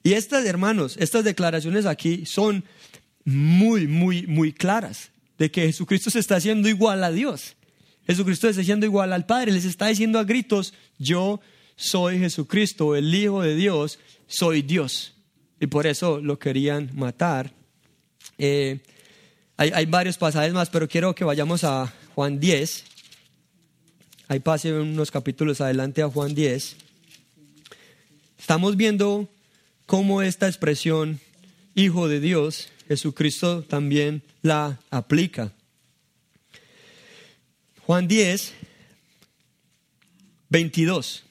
Y estas, hermanos, estas declaraciones aquí son muy, muy, muy claras, de que Jesucristo se está haciendo igual a Dios. Jesucristo está haciendo igual al Padre, les está diciendo a gritos, yo soy Jesucristo, el Hijo de Dios, soy Dios y por eso lo querían matar. Eh, hay, varios pasajes más, pero quiero que vayamos a Juan 10. Ahí pase unos capítulos adelante a Juan 10. Estamos viendo cómo esta expresión, Hijo de Dios, Jesucristo también la aplica. Juan 10, 22.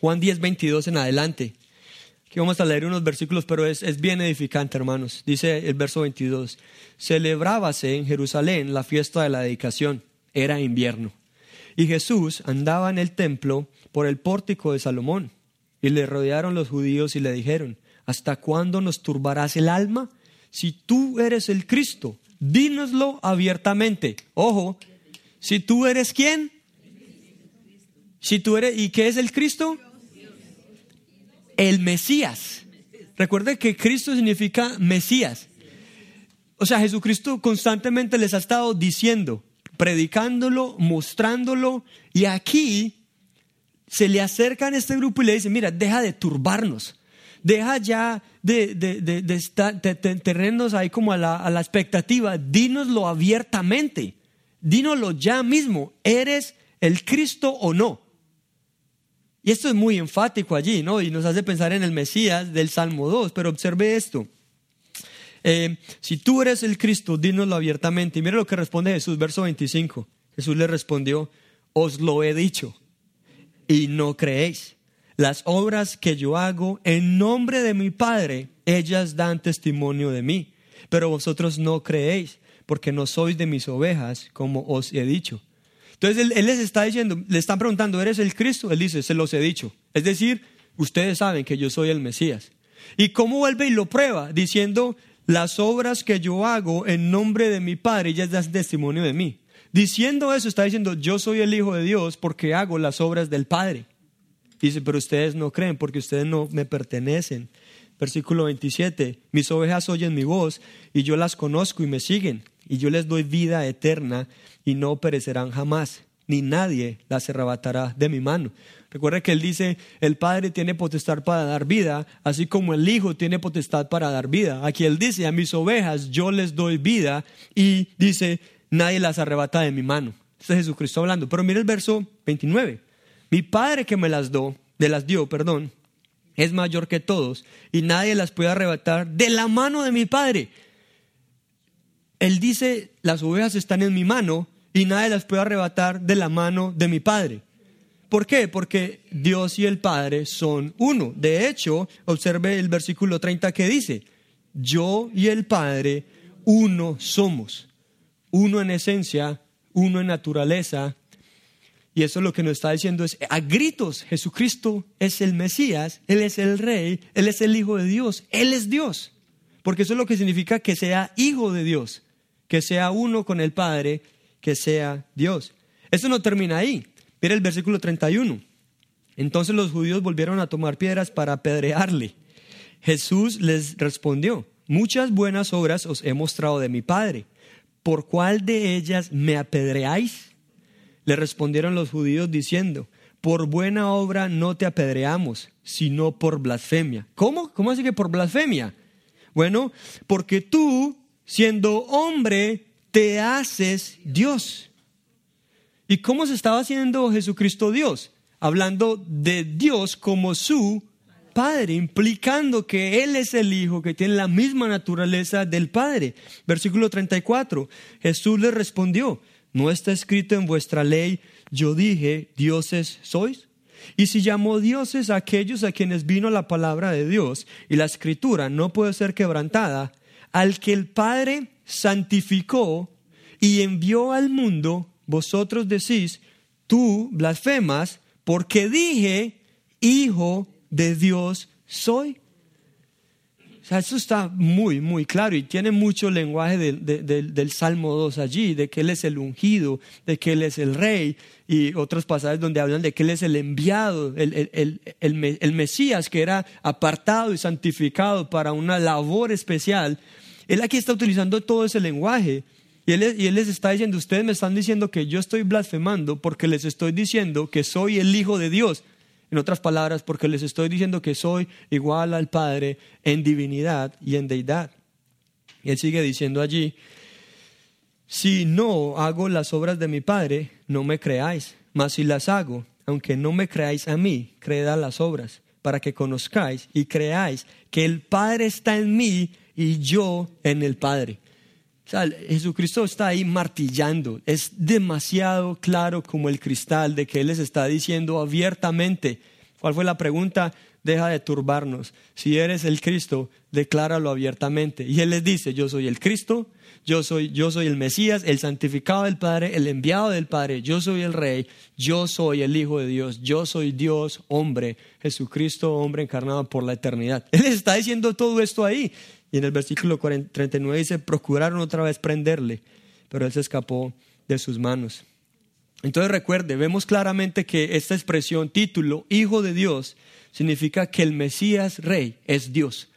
Juan 10, 22 en adelante vamos a leer unos versículos, pero es, es bien edificante, hermanos. Dice el verso 22, celebrábase en Jerusalén la fiesta de la dedicación, era invierno. Y Jesús andaba en el templo por el pórtico de Salomón, y le rodearon los judíos y le dijeron, ¿hasta cuándo nos turbarás el alma? Si tú eres el Cristo, dínoslo abiertamente. Ojo, si tú eres quién? Si tú eres, ¿y qué es el Cristo? El Mesías. Recuerde que Cristo significa Mesías. O sea, Jesucristo constantemente les ha estado diciendo, predicándolo, mostrándolo, y aquí se le acercan a este grupo y le dicen, mira, deja de turbarnos, deja ya de, de, de, tenernos ahí como a la, a la expectativa, dínoslo abiertamente, dínoslo ya mismo, ¿eres el Cristo o no? Y esto es muy enfático allí, ¿no? Y nos hace pensar en el Mesías del Salmo 2, pero observe esto. Eh, si tú eres el Cristo, dínoslo abiertamente. Y mire lo que responde Jesús, verso 25. Jesús le respondió, os lo he dicho y no creéis. Las obras que yo hago en nombre de mi Padre, ellas dan testimonio de mí. Pero vosotros no creéis, porque no sois de mis ovejas, como os he dicho. Entonces él, les está diciendo, le están preguntando, ¿eres el Cristo? Él dice, se los he dicho. Es decir, ustedes saben que yo soy el Mesías. ¿Y cómo vuelve y lo prueba? Diciendo, las obras que yo hago en nombre de mi Padre, ellas dan testimonio de mí. Diciendo eso, está diciendo, yo soy el Hijo de Dios porque hago las obras del Padre. Dice, pero ustedes no creen porque ustedes no me pertenecen. Versículo 27, mis ovejas oyen mi voz y yo las conozco y me siguen y yo les doy vida eterna y no perecerán jamás, ni nadie las arrebatará de mi mano. Recuerda que él dice, el Padre tiene potestad para dar vida, así como el Hijo tiene potestad para dar vida. Aquí él dice, a mis ovejas yo les doy vida y dice, nadie las arrebata de mi mano. Este es Jesucristo hablando. Pero mire el verso 29. Mi Padre que me las dio, de las dio, perdón, es mayor que todos y nadie las puede arrebatar de la mano de mi Padre. Él dice, las ovejas están en mi mano y nadie las puede arrebatar de la mano de mi Padre. ¿Por qué? Porque Dios y el Padre son uno. De hecho, observe el versículo 30 que dice, yo y el Padre uno somos, uno en esencia, uno en naturaleza. Y eso lo que nos está diciendo es, a gritos, Jesucristo es el Mesías, Él es el Rey, Él es el Hijo de Dios, Él es Dios. Porque eso es lo que significa que sea hijo de Dios, que sea uno con el Padre, que sea Dios. Eso no termina ahí. Mira el versículo 31. Entonces los judíos volvieron a tomar piedras para apedrearle. Jesús les respondió, muchas buenas obras os he mostrado de mi Padre. ¿Por cuál de ellas me apedreáis? Le respondieron los judíos diciendo, por buena obra no te apedreamos, sino por blasfemia. ¿Cómo? ¿Cómo así que por blasfemia? Bueno, porque tú, siendo hombre, te haces Dios. ¿Y cómo se estaba haciendo Jesucristo Dios? Hablando de Dios como su Padre, implicando que Él es el Hijo, que tiene la misma naturaleza del Padre. Versículo 34, Jesús le respondió, ¿no está escrito en vuestra ley, yo dije, dioses sois? Y si llamó dioses a aquellos a quienes vino la palabra de Dios y la escritura no puede ser quebrantada, al que el Padre santificó y envió al mundo, vosotros decís, tú blasfemas, porque dije, hijo de Dios soy. O sea, eso está muy, muy claro y tiene mucho lenguaje del Salmo 2 allí, de que Él es el ungido, de que Él es el rey y otros pasajes donde hablan de que Él es el enviado, el, el, el Mesías que era apartado y santificado para una labor especial. Él aquí está utilizando todo ese lenguaje y él, les está diciendo, ustedes me están diciendo que yo estoy blasfemando porque les estoy diciendo que soy el Hijo de Dios. En otras palabras, porque les estoy diciendo que soy igual al Padre en divinidad y en deidad. Y él sigue diciendo allí, si no hago las obras de mi Padre, no me creáis, mas si las hago, aunque no me creáis a mí, creed a las obras, para que conozcáis y creáis que el Padre está en mí y yo en el Padre. O sea, Jesucristo está ahí martillando. Es demasiado claro como el cristal de que Él les está diciendo abiertamente. ¿Cuál fue la pregunta? Deja de turbarnos. Si eres el Cristo, decláralo abiertamente. Y Él les dice, yo soy el Cristo, yo soy, yo soy el Mesías, el santificado del Padre, el enviado del Padre, yo soy el Rey, yo soy el Hijo de Dios, yo soy Dios, hombre, Jesucristo, hombre encarnado por la eternidad. Él les está diciendo todo esto ahí. Y en el versículo 39 dice, procuraron otra vez prenderle, pero él se escapó de sus manos. Entonces recuerde, vemos claramente que esta expresión, título, Hijo de Dios, significa que el Mesías Rey es Dios.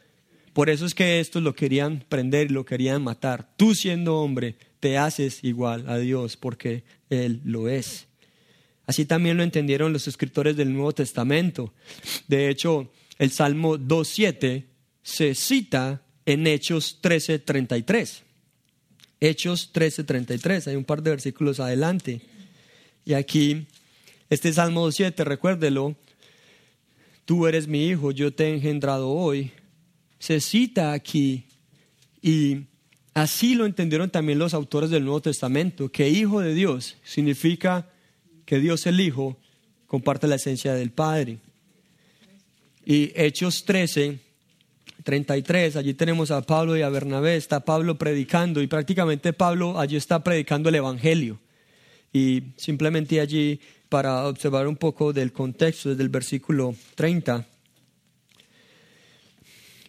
Por eso es que estos lo querían prender y lo querían matar. Tú siendo hombre, te haces igual a Dios porque Él lo es. Así también lo entendieron los escritores del Nuevo Testamento. De hecho, el Salmo 2.7 se cita en Hechos 13:33. Hechos 13:33, hay un par de versículos adelante. Y aquí, este Salmo 7, recuérdelo, tú eres mi hijo, yo te he engendrado hoy. Se cita aquí y así lo entendieron también los autores del Nuevo Testamento, que hijo de Dios significa que Dios el Hijo comparte la esencia del Padre. Y Hechos 13, 33, allí tenemos a Pablo y a Bernabé, está Pablo predicando y prácticamente Pablo allí está predicando el Evangelio. Y simplemente allí para observar un poco del contexto desde el versículo 30.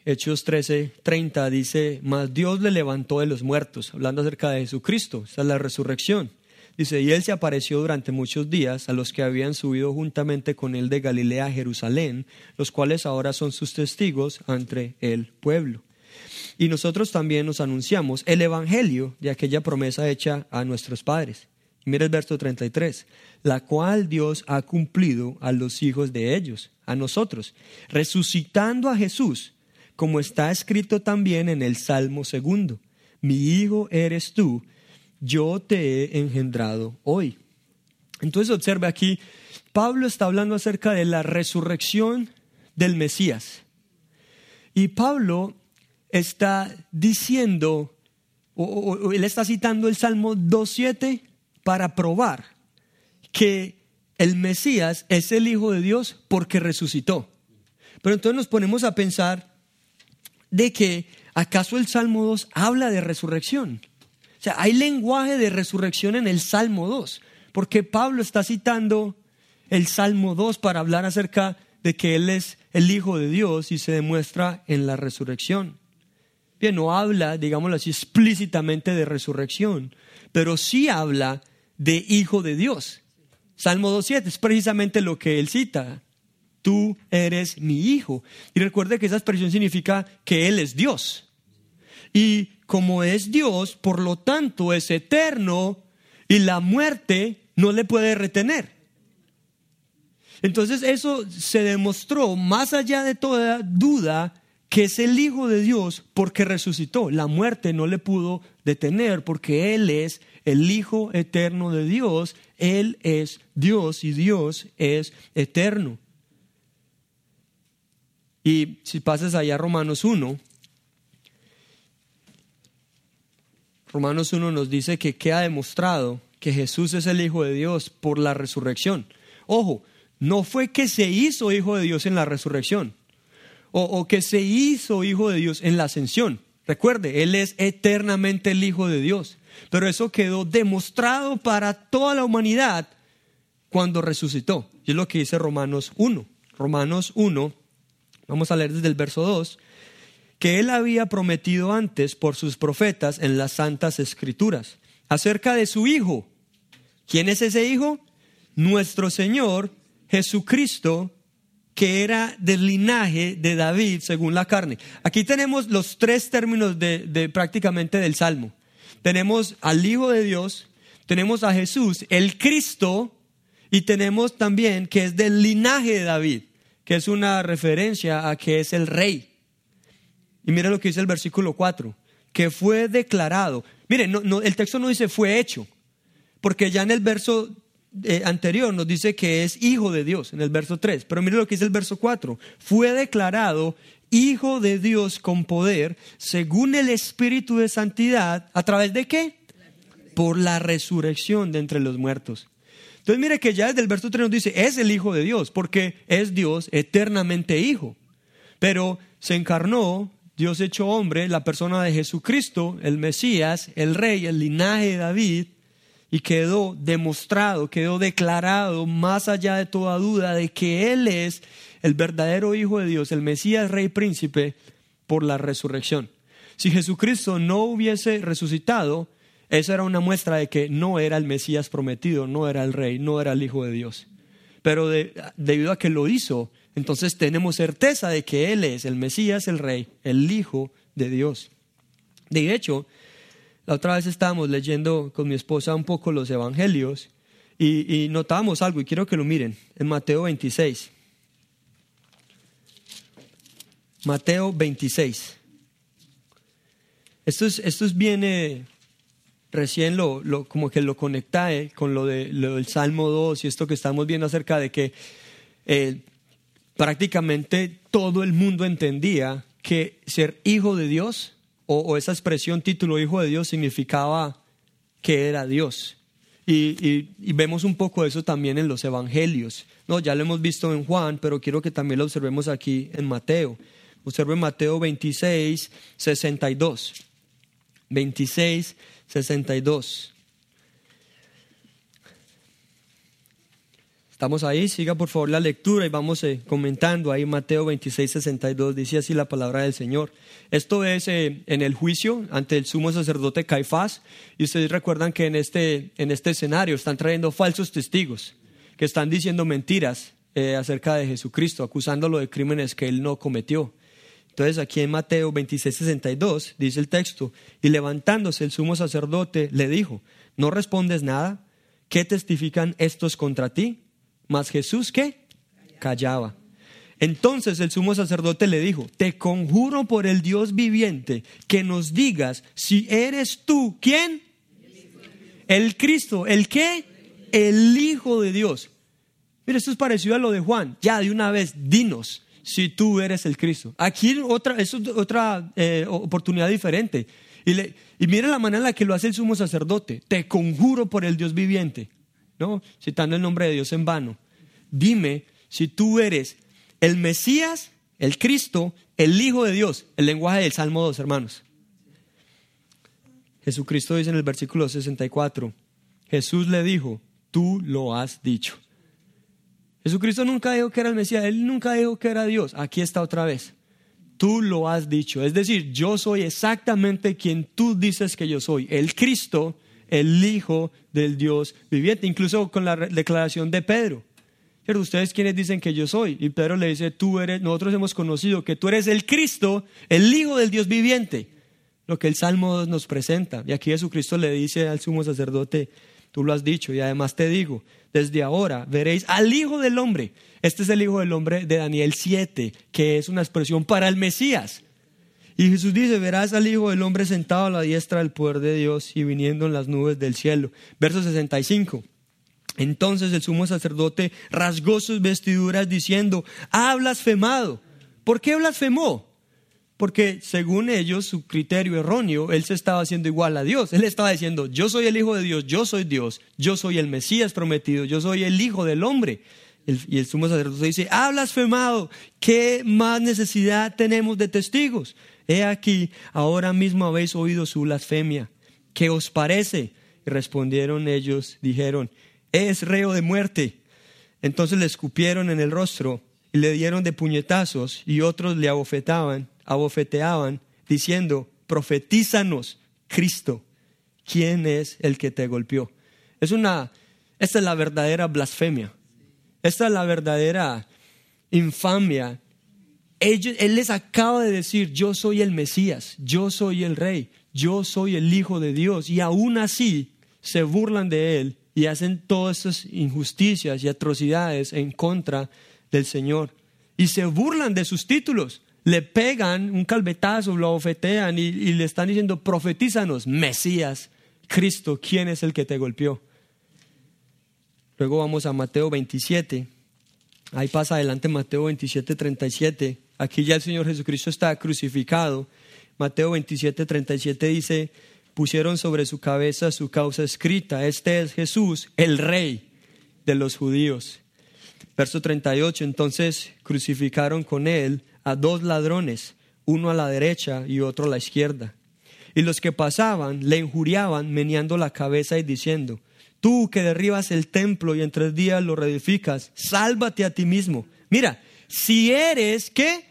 Hechos 13, 30 dice, mas Dios le levantó de los muertos, hablando acerca de Jesucristo, esa es la resurrección Dice, y él se apareció durante muchos días a los que habían subido juntamente con él de Galilea a Jerusalén, los cuales ahora son sus testigos ante el pueblo. Y nosotros también nos anunciamos el Evangelio de aquella promesa hecha a nuestros padres, Mira el verso 33, la cual Dios ha cumplido a los hijos de ellos, a nosotros, resucitando a Jesús, como está escrito también en el Salmo segundo, mi hijo eres tú, yo te he engendrado hoy. Entonces observe aquí, Pablo está hablando acerca de la resurrección del Mesías. Y Pablo está diciendo, o, él está citando el Salmo 2.7 para probar que el Mesías es el Hijo de Dios porque resucitó. Pero entonces nos ponemos a pensar de que acaso el Salmo 2 habla de resurrección. O sea, hay lenguaje de resurrección en el Salmo 2, porque Pablo está citando el Salmo 2 para hablar acerca de que Él es el Hijo de Dios y se demuestra en la resurrección. Bien, no habla, digámoslo así, explícitamente de resurrección, pero sí habla de Hijo de Dios. Salmo 2.7 es precisamente lo que él cita. Tú eres mi hijo. Y recuerde que esa expresión significa que Él es Dios. Y como es Dios, por lo tanto es eterno y la muerte no le puede retener. Entonces eso se demostró más allá de toda duda que es el Hijo de Dios porque resucitó. La muerte no le pudo detener porque Él es el Hijo eterno de Dios. Él es Dios y Dios es eterno. Y si pasas allá a Romanos 1, Romanos 1 nos dice que queda demostrado que Jesús es el Hijo de Dios por la resurrección. Ojo, no fue que se hizo Hijo de Dios en la resurrección o, que se hizo hijo de Dios en la ascensión. Recuerde, Él es eternamente el Hijo de Dios. Pero eso quedó demostrado para toda la humanidad cuando resucitó. Y es lo que dice Romanos 1. Romanos 1, vamos a leer desde el verso 2, que Él había prometido antes por sus profetas en las santas escrituras acerca de su Hijo. ¿Quién es ese Hijo? Nuestro Señor Jesucristo, que era del linaje de David según la carne. Aquí tenemos los tres términos de, prácticamente del Salmo. Tenemos al Hijo de Dios, tenemos a Jesús, el Cristo, y tenemos también que es del linaje de David, que es una referencia a que es el rey. Y mire lo que dice el versículo 4, que fue declarado. Mire, no, el texto no dice fue hecho, porque ya en el verso eh, anterior nos dice que es hijo de Dios, en el verso 3. Pero mire lo que dice el verso 4. Fue declarado hijo de Dios con poder, según el Espíritu de Santidad, ¿a través de qué? Por la resurrección de entre los muertos. Entonces mire que ya desde el verso 3 nos dice, es el Hijo de Dios, porque es Dios eternamente Hijo. Pero se encarnó, Dios hecho hombre, la persona de Jesucristo, el Mesías, el Rey, el linaje de David, y quedó demostrado, quedó declarado más allá de toda duda de que Él es el verdadero Hijo de Dios, el Mesías Rey Príncipe, por la resurrección. Si Jesucristo no hubiese resucitado, esa era una muestra de que no era el Mesías prometido, no era el Rey, no era el Hijo de Dios. Pero debido a que lo hizo, entonces tenemos certeza de que Él es el Mesías, el Rey, el Hijo de Dios. De hecho, la otra vez estábamos leyendo con mi esposa un poco los evangelios y, notábamos algo y quiero que lo miren en Mateo 26. Mateo 26. Esto es, bien, recién lo, lo, como que lo conecté con lo, de, del Salmo 2 y esto que estamos viendo acerca de que eh, prácticamente todo el mundo entendía que ser hijo de Dios o, esa expresión título hijo de Dios significaba que era Dios. Y, vemos un poco eso también en los evangelios. No, ya lo hemos visto en Juan, pero quiero que también lo observemos aquí en Mateo. Observe Mateo 26, 62. 26, 62. Estamos ahí, siga por favor la lectura y vamos eh, comentando ahí Mateo 26, 62, dice así la palabra del Señor. Esto es eh, en el juicio ante el sumo sacerdote Caifás y ustedes recuerdan que en este, en este escenario están trayendo falsos testigos que están diciendo mentiras eh, acerca de Jesucristo, acusándolo de crímenes que él no cometió. Entonces aquí en Mateo 26, 62 dice el texto, y levantándose el sumo sacerdote le dijo, ¿no respondes nada? ¿qué testifican estos contra ti? Mas Jesús, ¿qué? Callaba. Entonces el sumo sacerdote le dijo, te conjuro por el Dios viviente que nos digas si eres tú, ¿quién? El Cristo, ¿el qué? El Hijo de Dios. Mira, esto es parecido a lo de Juan. Ya de una vez, dinos si tú eres el Cristo. Aquí otra, es otra eh, oportunidad diferente. Y, y mira la manera en la que lo hace el sumo sacerdote. Te conjuro por el Dios viviente, ¿no? Citando el nombre de Dios en vano. Dime si tú eres el Mesías, el Cristo, el Hijo de Dios, el lenguaje del Salmo 2, hermanos. Jesucristo dice en el versículo 64, Jesús le dijo, tú lo has dicho. Jesucristo nunca dijo que era el Mesías, él nunca dijo que era Dios. Aquí está otra vez. Tú lo has dicho. Es decir, yo soy exactamente quien tú dices que yo soy. El Cristo, el Hijo del Dios viviente. Incluso con la declaración de Pedro. Ustedes quienes dicen que yo soy. Y Pedro le dice, tú eres, nosotros hemos conocido que tú eres el Cristo, el Hijo del Dios viviente. Lo que el Salmo nos presenta. Y aquí Jesucristo le dice al sumo sacerdote, tú lo has dicho. Y además te digo, desde ahora veréis al Hijo del Hombre. Este es el Hijo del Hombre de Daniel 7, que es una expresión para el Mesías. Y Jesús dice, verás al Hijo del Hombre sentado a la diestra del poder de Dios y viniendo en las nubes del cielo. Verso 65. Entonces el sumo sacerdote rasgó sus vestiduras diciendo, ha blasfemado. ¿Por qué blasfemó? Porque según ellos, su criterio erróneo, él se estaba haciendo igual a Dios. Él estaba diciendo, yo soy el Hijo de Dios, yo soy Dios, yo soy el Mesías prometido, yo soy el Hijo del hombre. y el sumo sacerdote dice, ha blasfemado, ¿qué más necesidad tenemos de testigos? He aquí, ahora mismo habéis oído su blasfemia. ¿Qué os parece? Y respondieron ellos, dijeron, es reo de muerte. Entonces le escupieron en el rostro y le dieron de puñetazos y otros le abofetaban, abofeteaban, diciendo, profetízanos, Cristo, ¿quién es el que te golpeó? Es una, esta es la verdadera blasfemia. Esta es la verdadera infamia. él les acaba de decir, yo soy el Mesías, yo soy el Rey, yo soy el Hijo de Dios. Y aún así se burlan de él y hacen todas estas injusticias y atrocidades en contra del Señor. Y se burlan de sus títulos. Le pegan un calvetazo, lo ofetean y, y le están diciendo, profetízanos, Mesías, Cristo, ¿quién es el que te golpeó? Luego vamos a Mateo 27. Ahí pasa adelante Mateo 27, 37. Aquí ya el Señor Jesucristo está crucificado. Mateo 27, 37 dice, pusieron sobre su cabeza su causa escrita. Este es Jesús, el rey de los judíos. Verso 38, entonces crucificaron con él a dos ladrones, uno a la derecha y otro a la izquierda. Y los que pasaban le injuriaban meneando la cabeza y diciendo, tú que derribas el templo y en tres días lo reedificas, sálvate a ti mismo. Mira, si eres, ¿qué?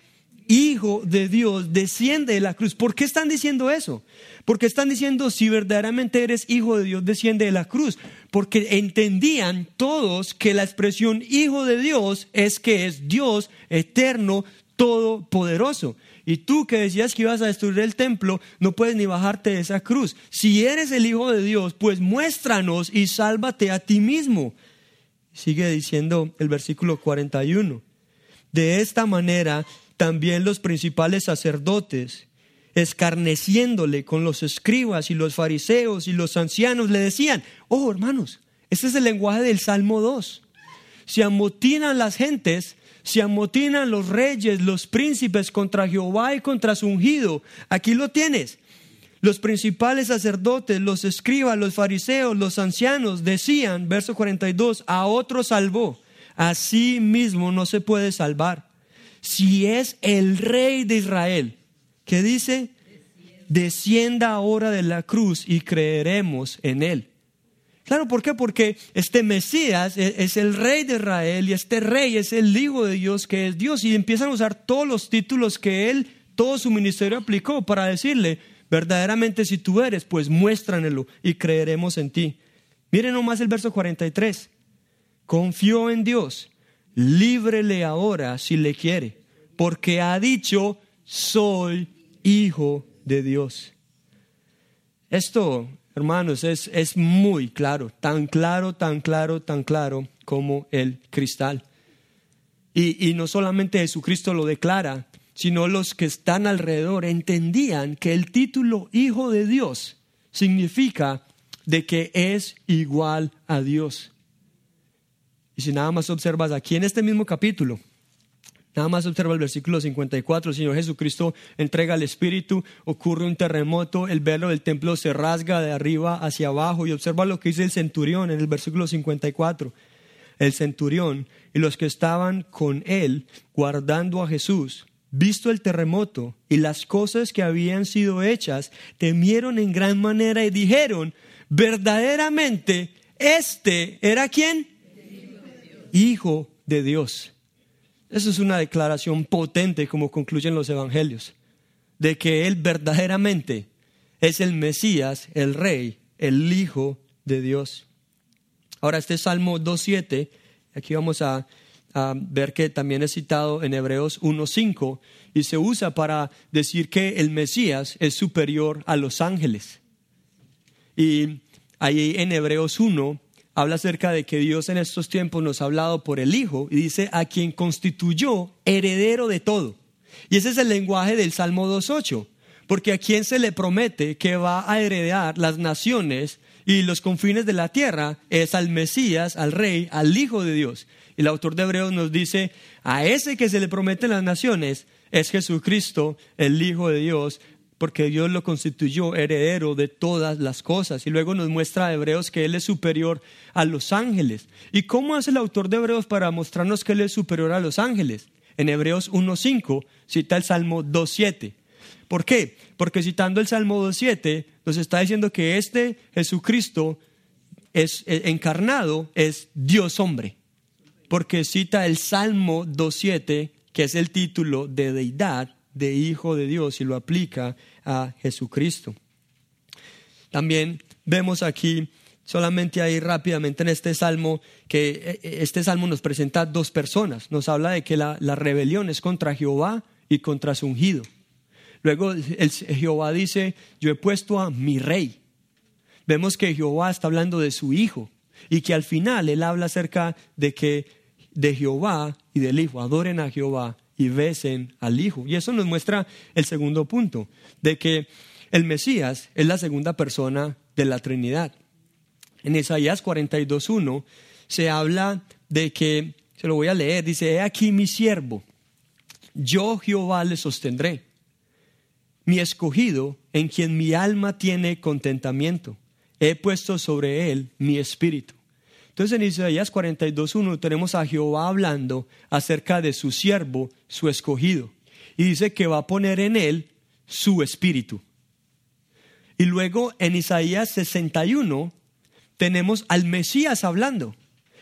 Hijo de Dios, desciende de la cruz. ¿Por qué están diciendo eso? Porque están diciendo, si verdaderamente eres hijo de Dios, desciende de la cruz. Porque entendían todos que la expresión hijo de Dios es que es Dios eterno, todopoderoso. Y tú que decías que ibas a destruir el templo, no puedes ni bajarte de esa cruz. Si eres el hijo de Dios, pues muéstranos y sálvate a ti mismo. Sigue diciendo el versículo 41. De esta manera, también los principales sacerdotes escarneciéndole con los escribas y los fariseos y los ancianos, le decían, oh hermanos, este es el lenguaje del Salmo 2. Se amotinan las gentes, se amotinan los reyes, los príncipes contra Jehová y contra su ungido. Aquí lo tienes. Los principales sacerdotes, los escribas, los fariseos, los ancianos decían, verso 42, a otro salvó, a sí mismo no se puede salvar. Si es el rey de Israel, ¿Qué dice? Descienda ahora de la cruz y creeremos en él. Claro, ¿por qué? Porque este Mesías e-, es el rey de Israel y este rey es el hijo de Dios que es Dios y empiezan a usar todos los títulos que él, todo su ministerio aplicó para decirle, verdaderamente si tú eres, pues muéstranelo y creeremos en ti. Miren nomás el verso 43. Confió en Dios, líbrele ahora si le quiere, porque ha dicho, soy hijo de Dios. Esto, hermanos, es, es muy claro, tan claro, tan claro, tan claro como el cristal. Y, y no solamente Jesucristo lo declara, sino los que están alrededor entendían que el título Hijo de Dios significa de que es igual a Dios. Y si nada más observas aquí en este mismo capítulo, nada más observa el versículo 54, el Señor Jesucristo entrega el Espíritu, ocurre un terremoto, el velo del templo se rasga de arriba hacia abajo y observa lo que dice el centurión en el versículo 54. El centurión y los que estaban con él guardando a Jesús visto el terremoto y las cosas que habían sido hechas, temieron en gran manera y dijeron, verdaderamente, este era quién? Hijo de Dios. Eso es una declaración potente como concluyen los evangelios, de que Él verdaderamente es el Mesías, el Rey, el Hijo de Dios. Ahora este Salmo 2.7, aquí vamos a a ver que también es citado en Hebreos 1.5 y se usa para decir que el Mesías es superior a los ángeles. Y ahí en Hebreos 1 habla acerca de que Dios en estos tiempos nos ha hablado por el Hijo y dice a quien constituyó heredero de todo. Y ese es el lenguaje del Salmo 2.8, porque a quien se le promete que va a heredar las naciones y los confines de la tierra es al Mesías, al Rey, al Hijo de Dios. El autor de Hebreos nos dice, a ese que se le prometen las naciones es Jesucristo, el Hijo de Dios, porque Dios lo constituyó heredero de todas las cosas. Y luego nos muestra a Hebreos que Él es superior a los ángeles. ¿Y cómo hace el autor de Hebreos para mostrarnos que Él es superior a los ángeles? En Hebreos 1.5 cita el Salmo 2.7. ¿Por qué? Porque citando el Salmo 2.7 nos está diciendo que este Jesucristo es, eh, encarnado es Dios hombre porque cita el Salmo 2.7, que es el título de deidad, de Hijo de Dios, y lo aplica a Jesucristo. También vemos aquí, solamente ahí rápidamente en este salmo, que eh, eh, este salmo nos presenta dos personas. Nos habla de que la, rebelión es contra Jehová y contra su ungido. Luego Jehová dice, yo he puesto a mi rey. Vemos que Jehová está hablando de su hijo y que al final él habla acerca de que de Jehová y del Hijo. Adoren a Jehová y besen al Hijo. Y eso nos muestra el segundo punto, de que el Mesías es la segunda persona de la Trinidad. En Isaías 42.1 se habla de que, se lo voy a leer, dice, he aquí mi siervo, yo Jehová le sostendré, mi escogido en quien mi alma tiene contentamiento, he puesto sobre él mi espíritu. Entonces en Isaías 42.1 tenemos a Jehová hablando acerca de su siervo, su escogido. Y dice que va a poner en él su espíritu. Y luego en Isaías 61 tenemos al Mesías hablando.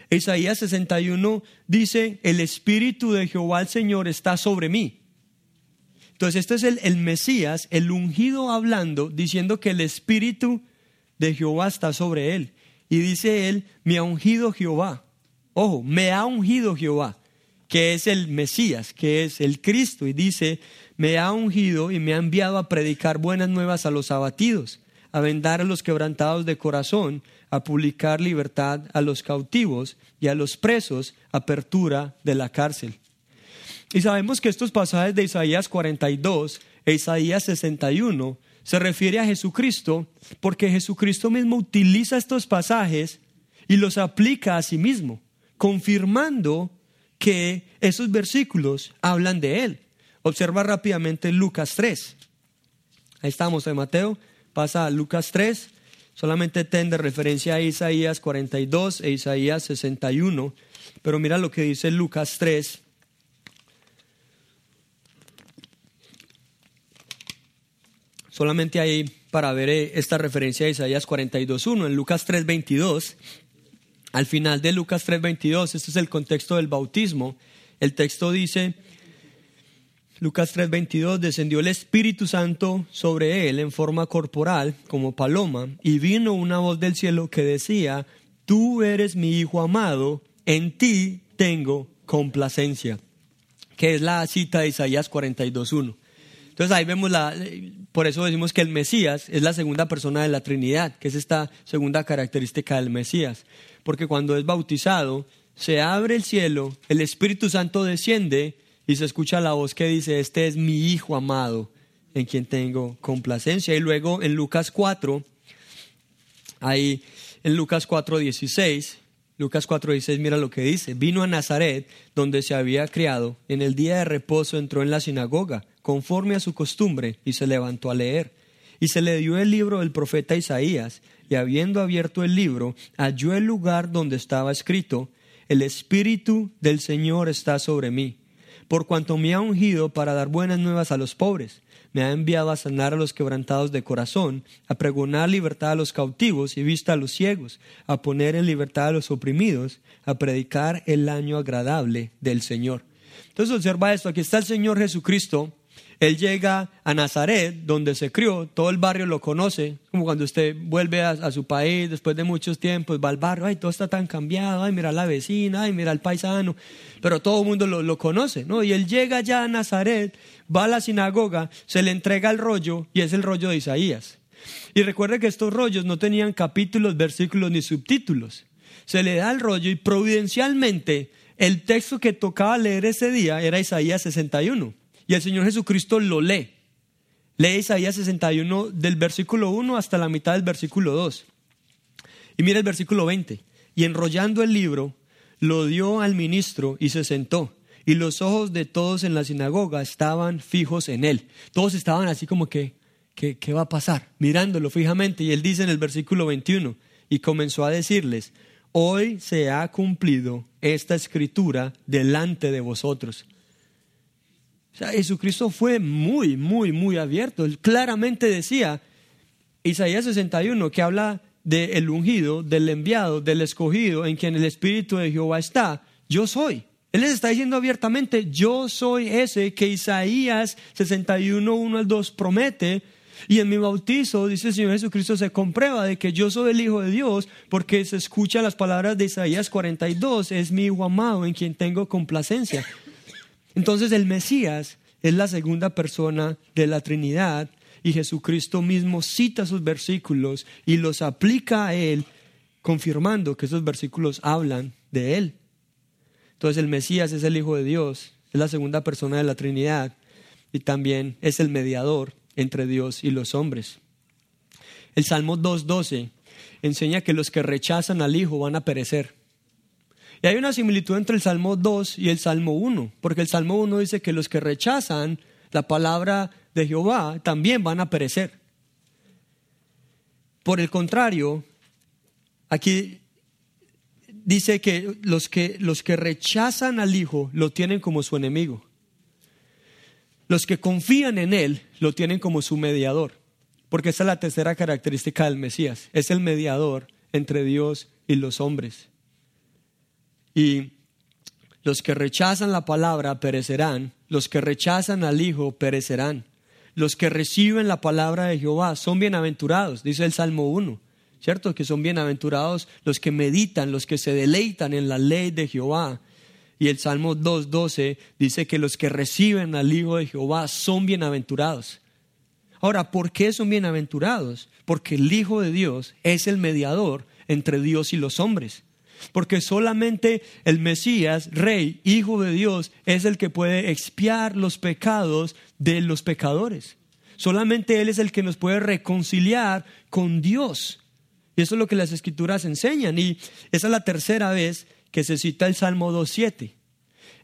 Isaías 61 dice, el espíritu de Jehová el Señor está sobre mí. Entonces este es el, el Mesías, el ungido hablando, diciendo que el espíritu de Jehová está sobre él. Y dice él, me ha ungido Jehová. Ojo, me ha ungido Jehová, que es el Mesías, que es el Cristo. Y dice, me ha ungido y me ha enviado a predicar buenas nuevas a los abatidos, a vendar a los quebrantados de corazón, a publicar libertad a los cautivos y a los presos, apertura de la cárcel. Y sabemos que estos pasajes de Isaías 42 e Isaías 61 se refiere a Jesucristo porque Jesucristo mismo utiliza estos pasajes y los aplica a sí mismo, confirmando que esos versículos hablan de Él. Observa rápidamente Lucas 3. Ahí estamos en Mateo, pasa a Lucas 3, solamente ten de referencia a Isaías 42 e Isaías 61, pero mira lo que dice Lucas 3, Solamente ahí para ver eh, esta referencia de Isaías 42.1. En Lucas 3.22, al final de Lucas 3.22, este es el contexto del bautismo. El texto dice, Lucas 3:22, descendió el Espíritu Santo sobre él en forma corporal, como paloma, y vino una voz del cielo que decía, tú eres mi Hijo amado, en ti tengo complacencia, que es la cita de Isaías 42.1. Entonces ahí vemos la, por eso decimos que el Mesías es la segunda persona de la Trinidad, que es esta segunda característica del Mesías. Porque cuando es bautizado, se abre el cielo, el Espíritu Santo desciende y se escucha la voz que dice, este es mi Hijo amado, en quien tengo complacencia. Y luego en Lucas 4, ahí en Lucas 4, 16, Lucas 4:16 mira lo que dice. Vino a Nazaret, donde se había criado. En el día de reposo entró en la sinagoga, conforme a su costumbre, y se levantó a leer. Y se le dio el libro del profeta Isaías, y habiendo abierto el libro, halló el lugar donde estaba escrito, El Espíritu del Señor está sobre mí, por cuanto me ha ungido para dar buenas nuevas a los pobres me ha enviado a sanar a los quebrantados de corazón, a pregonar libertad a los cautivos y vista a los ciegos, a poner en libertad a los oprimidos, a predicar el año agradable del Señor. Entonces observa esto, aquí está el Señor Jesucristo él llega a Nazaret, donde se crió, todo el barrio lo conoce, como cuando usted vuelve a, su país después de muchos tiempos, va al barrio, ay, todo está tan cambiado, ay, mira la vecina, ay, mira el paisano, pero todo el mundo lo, lo conoce, ¿no? Y él llega ya a Nazaret, va a la sinagoga, se le entrega el rollo y es el rollo de Isaías. Y recuerde que estos rollos no tenían capítulos, versículos ni subtítulos. Se le da el rollo y providencialmente el texto que tocaba leer ese día era Isaías 61. Y el Señor Jesucristo lo lee. Lee Isaías 61 del versículo 1 hasta la mitad del versículo 2. Y mira el versículo 20. Y enrollando el libro, lo dio al ministro y se sentó. Y los ojos de todos en la sinagoga estaban fijos en él. Todos estaban así como que, ¿qué, qué va a pasar? Mirándolo fijamente. Y él dice en el versículo 21, y comenzó a decirles, hoy se ha cumplido esta escritura delante de vosotros. Jesucristo fue muy, muy, muy abierto. Él claramente decía, Isaías 61, que habla del ungido, del enviado, del escogido, en quien el Espíritu de Jehová está, yo soy. Él les está diciendo abiertamente, yo soy ese que Isaías 61, 1 al 2 promete. Y en mi bautizo, dice el Señor Jesucristo, se comprueba de que yo soy el Hijo de Dios, porque se escucha las palabras de Isaías 42, es mi Hijo amado en quien tengo complacencia. Entonces el Mesías es la segunda persona de la Trinidad y Jesucristo mismo cita sus versículos y los aplica a él, confirmando que esos versículos hablan de él. Entonces el Mesías es el Hijo de Dios, es la segunda persona de la Trinidad y también es el mediador entre Dios y los hombres. El Salmo 2.12 enseña que los que rechazan al Hijo van a perecer. Y hay una similitud entre el Salmo 2 y el Salmo 1, porque el Salmo 1 dice que los que rechazan la palabra de Jehová también van a perecer. Por el contrario, aquí dice que los que, los que rechazan al Hijo lo tienen como su enemigo. Los que confían en Él lo tienen como su mediador, porque esa es la tercera característica del Mesías, es el mediador entre Dios y los hombres. Y los que rechazan la palabra perecerán, los que rechazan al Hijo perecerán. Los que reciben la palabra de Jehová son bienaventurados, dice el Salmo 1, ¿cierto? Que son bienaventurados los que meditan, los que se deleitan en la ley de Jehová. Y el Salmo 2.12 dice que los que reciben al Hijo de Jehová son bienaventurados. Ahora, ¿por qué son bienaventurados? Porque el Hijo de Dios es el mediador entre Dios y los hombres. Porque solamente el Mesías, Rey, Hijo de Dios, es el que puede expiar los pecados de los pecadores. Solamente Él es el que nos puede reconciliar con Dios. Y eso es lo que las escrituras enseñan. Y esa es la tercera vez que se cita el Salmo 2.7.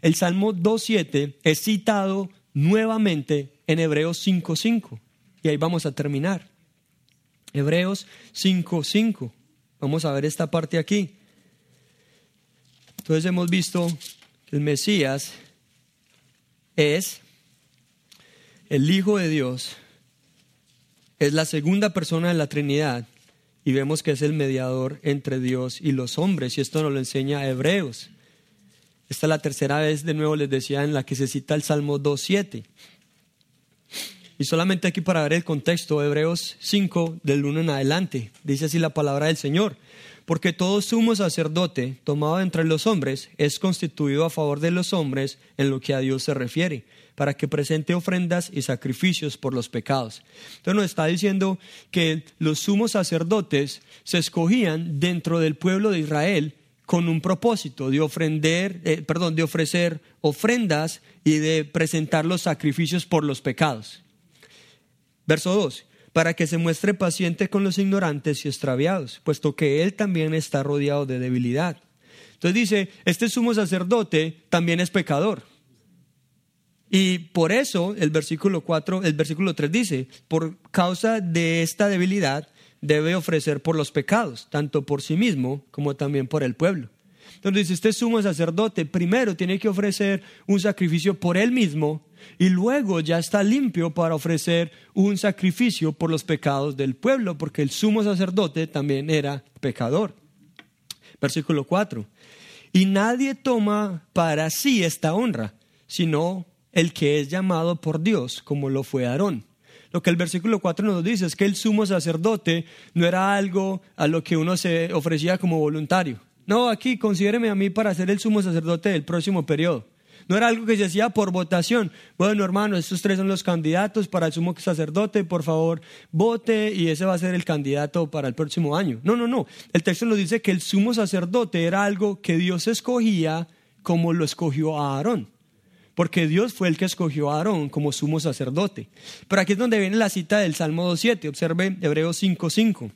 El Salmo 2.7 es citado nuevamente en Hebreos 5.5. Y ahí vamos a terminar. Hebreos 5.5. Vamos a ver esta parte aquí. Entonces hemos visto que el Mesías es el Hijo de Dios, es la segunda persona de la Trinidad y vemos que es el mediador entre Dios y los hombres y esto nos lo enseña Hebreos. Esta es la tercera vez, de nuevo les decía, en la que se cita el Salmo 2.7. Y solamente aquí para ver el contexto, Hebreos 5 del 1 en adelante, dice así la palabra del Señor. Porque todo sumo sacerdote tomado entre los hombres es constituido a favor de los hombres en lo que a Dios se refiere, para que presente ofrendas y sacrificios por los pecados. Entonces nos está diciendo que los sumos sacerdotes se escogían dentro del pueblo de Israel con un propósito de ofrender, eh, perdón, de ofrecer ofrendas y de presentar los sacrificios por los pecados. Verso 2, para que se muestre paciente con los ignorantes y extraviados, puesto que él también está rodeado de debilidad. Entonces dice, este sumo sacerdote también es pecador. Y por eso el versículo 4, el versículo 3 dice, por causa de esta debilidad debe ofrecer por los pecados, tanto por sí mismo como también por el pueblo. Entonces dice, este sumo sacerdote primero tiene que ofrecer un sacrificio por él mismo y luego ya está limpio para ofrecer un sacrificio por los pecados del pueblo, porque el sumo sacerdote también era pecador. Versículo 4. Y nadie toma para sí esta honra, sino el que es llamado por Dios, como lo fue Aarón. Lo que el versículo 4 nos dice es que el sumo sacerdote no era algo a lo que uno se ofrecía como voluntario. No, aquí considéreme a mí para ser el sumo sacerdote del próximo periodo. No era algo que se hacía por votación. Bueno, hermano, estos tres son los candidatos para el sumo sacerdote, por favor, vote y ese va a ser el candidato para el próximo año. No, no, no. El texto nos dice que el sumo sacerdote era algo que Dios escogía como lo escogió a Aarón. Porque Dios fue el que escogió a Aarón como sumo sacerdote. Pero aquí es donde viene la cita del Salmo 2.7. Observe Hebreos 5.5.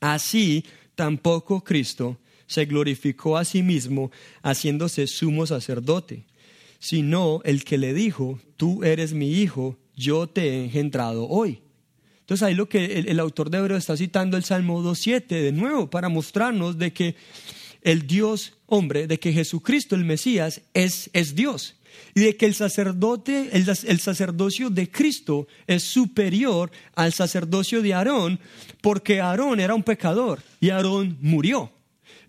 Así tampoco Cristo se glorificó a sí mismo haciéndose sumo sacerdote sino el que le dijo, tú eres mi hijo, yo te he engendrado hoy. Entonces ahí lo que el, autor de Hebreo está citando el Salmo 2.7 de nuevo para mostrarnos de que el Dios hombre, de que Jesucristo el Mesías es, es Dios y de que el sacerdote, el, el, sacerdocio de Cristo es superior al sacerdocio de Aarón, porque Aarón era un pecador y Aarón murió.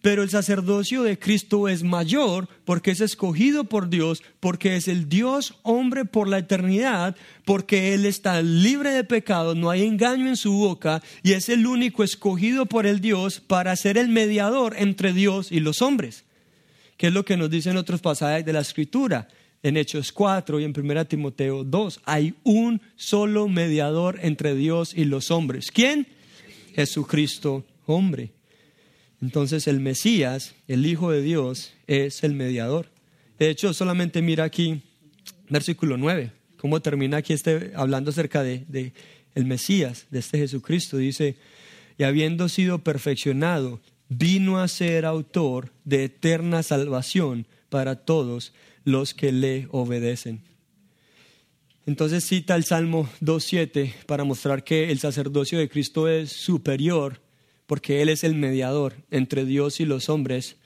Pero el sacerdocio de Cristo es mayor porque es escogido por Dios, porque es el Dios hombre por la eternidad, porque Él está libre de pecado, no hay engaño en su boca y es el único escogido por el Dios para ser el mediador entre Dios y los hombres. ¿Qué es lo que nos dicen otros pasajes de la Escritura? En Hechos 4 y en 1 Timoteo 2 hay un solo mediador entre Dios y los hombres. ¿Quién? Jesucristo, hombre. Entonces el Mesías, el Hijo de Dios, es el mediador. De hecho, solamente mira aquí, versículo 9, cómo termina aquí este, hablando acerca de, el Mesías, de este Jesucristo. Dice, y habiendo sido perfeccionado, vino a ser autor de eterna salvación para todos los que le obedecen. Entonces cita el Salmo 2.7 para mostrar que el sacerdocio de Cristo es superior porque Él es el mediador entre Dios y los hombres,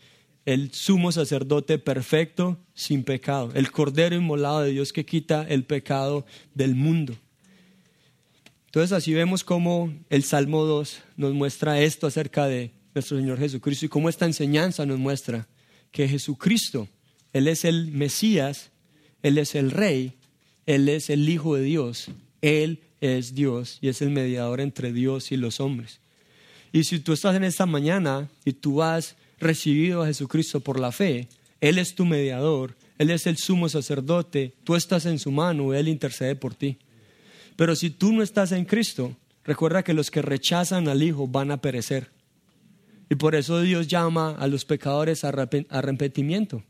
el sumo sacerdote perfecto, sin pecado, el cordero inmolado de Dios que quita el pecado del mundo. Entonces así vemos cómo el Salmo 2 nos muestra esto acerca de nuestro Señor Jesucristo y cómo esta enseñanza nos muestra que Jesucristo, Él es el Mesías, Él es el Rey, Él es el Hijo de Dios, Él es Dios y es el mediador entre Dios y los hombres. Y si tú estás en esta mañana y tú has recibido a Jesucristo por la fe, Él es tu mediador, Él es el sumo sacerdote, tú estás en su mano, Él intercede por ti. Pero si tú no estás en Cristo, recuerda que los que rechazan al Hijo van a perecer. Y por eso Dios llama a los pecadores a arrepentimiento.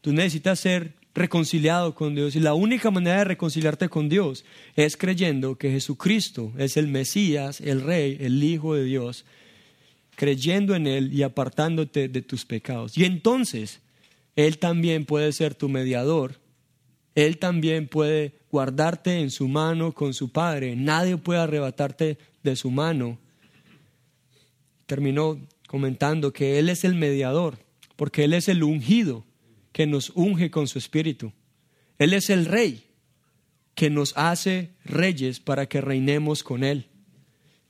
Tú necesitas ser reconciliado con Dios y la única manera de reconciliarte con Dios es creyendo que Jesucristo es el Mesías, el Rey, el Hijo de Dios creyendo en Él y apartándote de tus pecados. Y entonces Él también puede ser tu mediador. Él también puede guardarte en su mano con su Padre. Nadie puede arrebatarte de su mano. Terminó comentando que Él es el mediador, porque Él es el ungido que nos unge con su espíritu. Él es el rey que nos hace reyes para que reinemos con Él.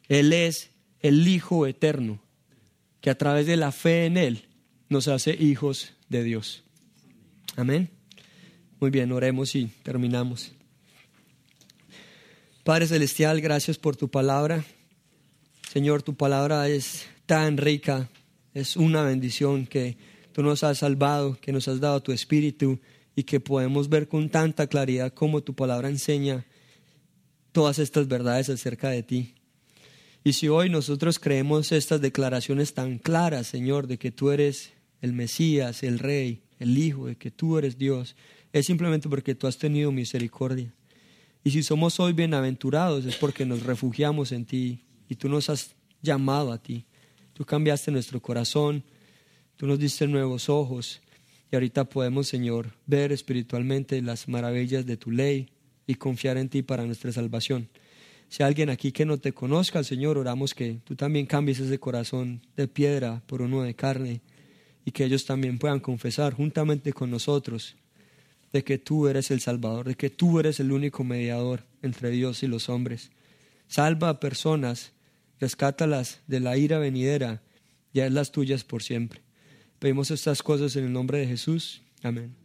Él es el Hijo eterno que a través de la fe en Él nos hace hijos de Dios. Amén. Muy bien, oremos y terminamos. Padre Celestial, gracias por tu palabra. Señor, tu palabra es tan rica, es una bendición que tú nos has salvado, que nos has dado tu espíritu y que podemos ver con tanta claridad cómo tu palabra enseña todas estas verdades acerca de ti. Y si hoy nosotros creemos estas declaraciones tan claras, Señor, de que tú eres el Mesías, el Rey, el Hijo, de que tú eres Dios, es simplemente porque tú has tenido misericordia. Y si somos hoy bienaventurados es porque nos refugiamos en ti y tú nos has llamado a ti. Tú cambiaste nuestro corazón, tú nos diste nuevos ojos y ahorita podemos, Señor, ver espiritualmente las maravillas de tu ley y confiar en ti para nuestra salvación. Si hay alguien aquí que no te conozca, Señor, oramos que tú también cambies ese corazón de piedra por uno de carne y que ellos también puedan confesar juntamente con nosotros de que tú eres el Salvador, de que tú eres el único mediador entre Dios y los hombres. Salva a personas, rescátalas de la ira venidera y las tuyas por siempre. Pedimos estas cosas en el nombre de Jesús. Amén.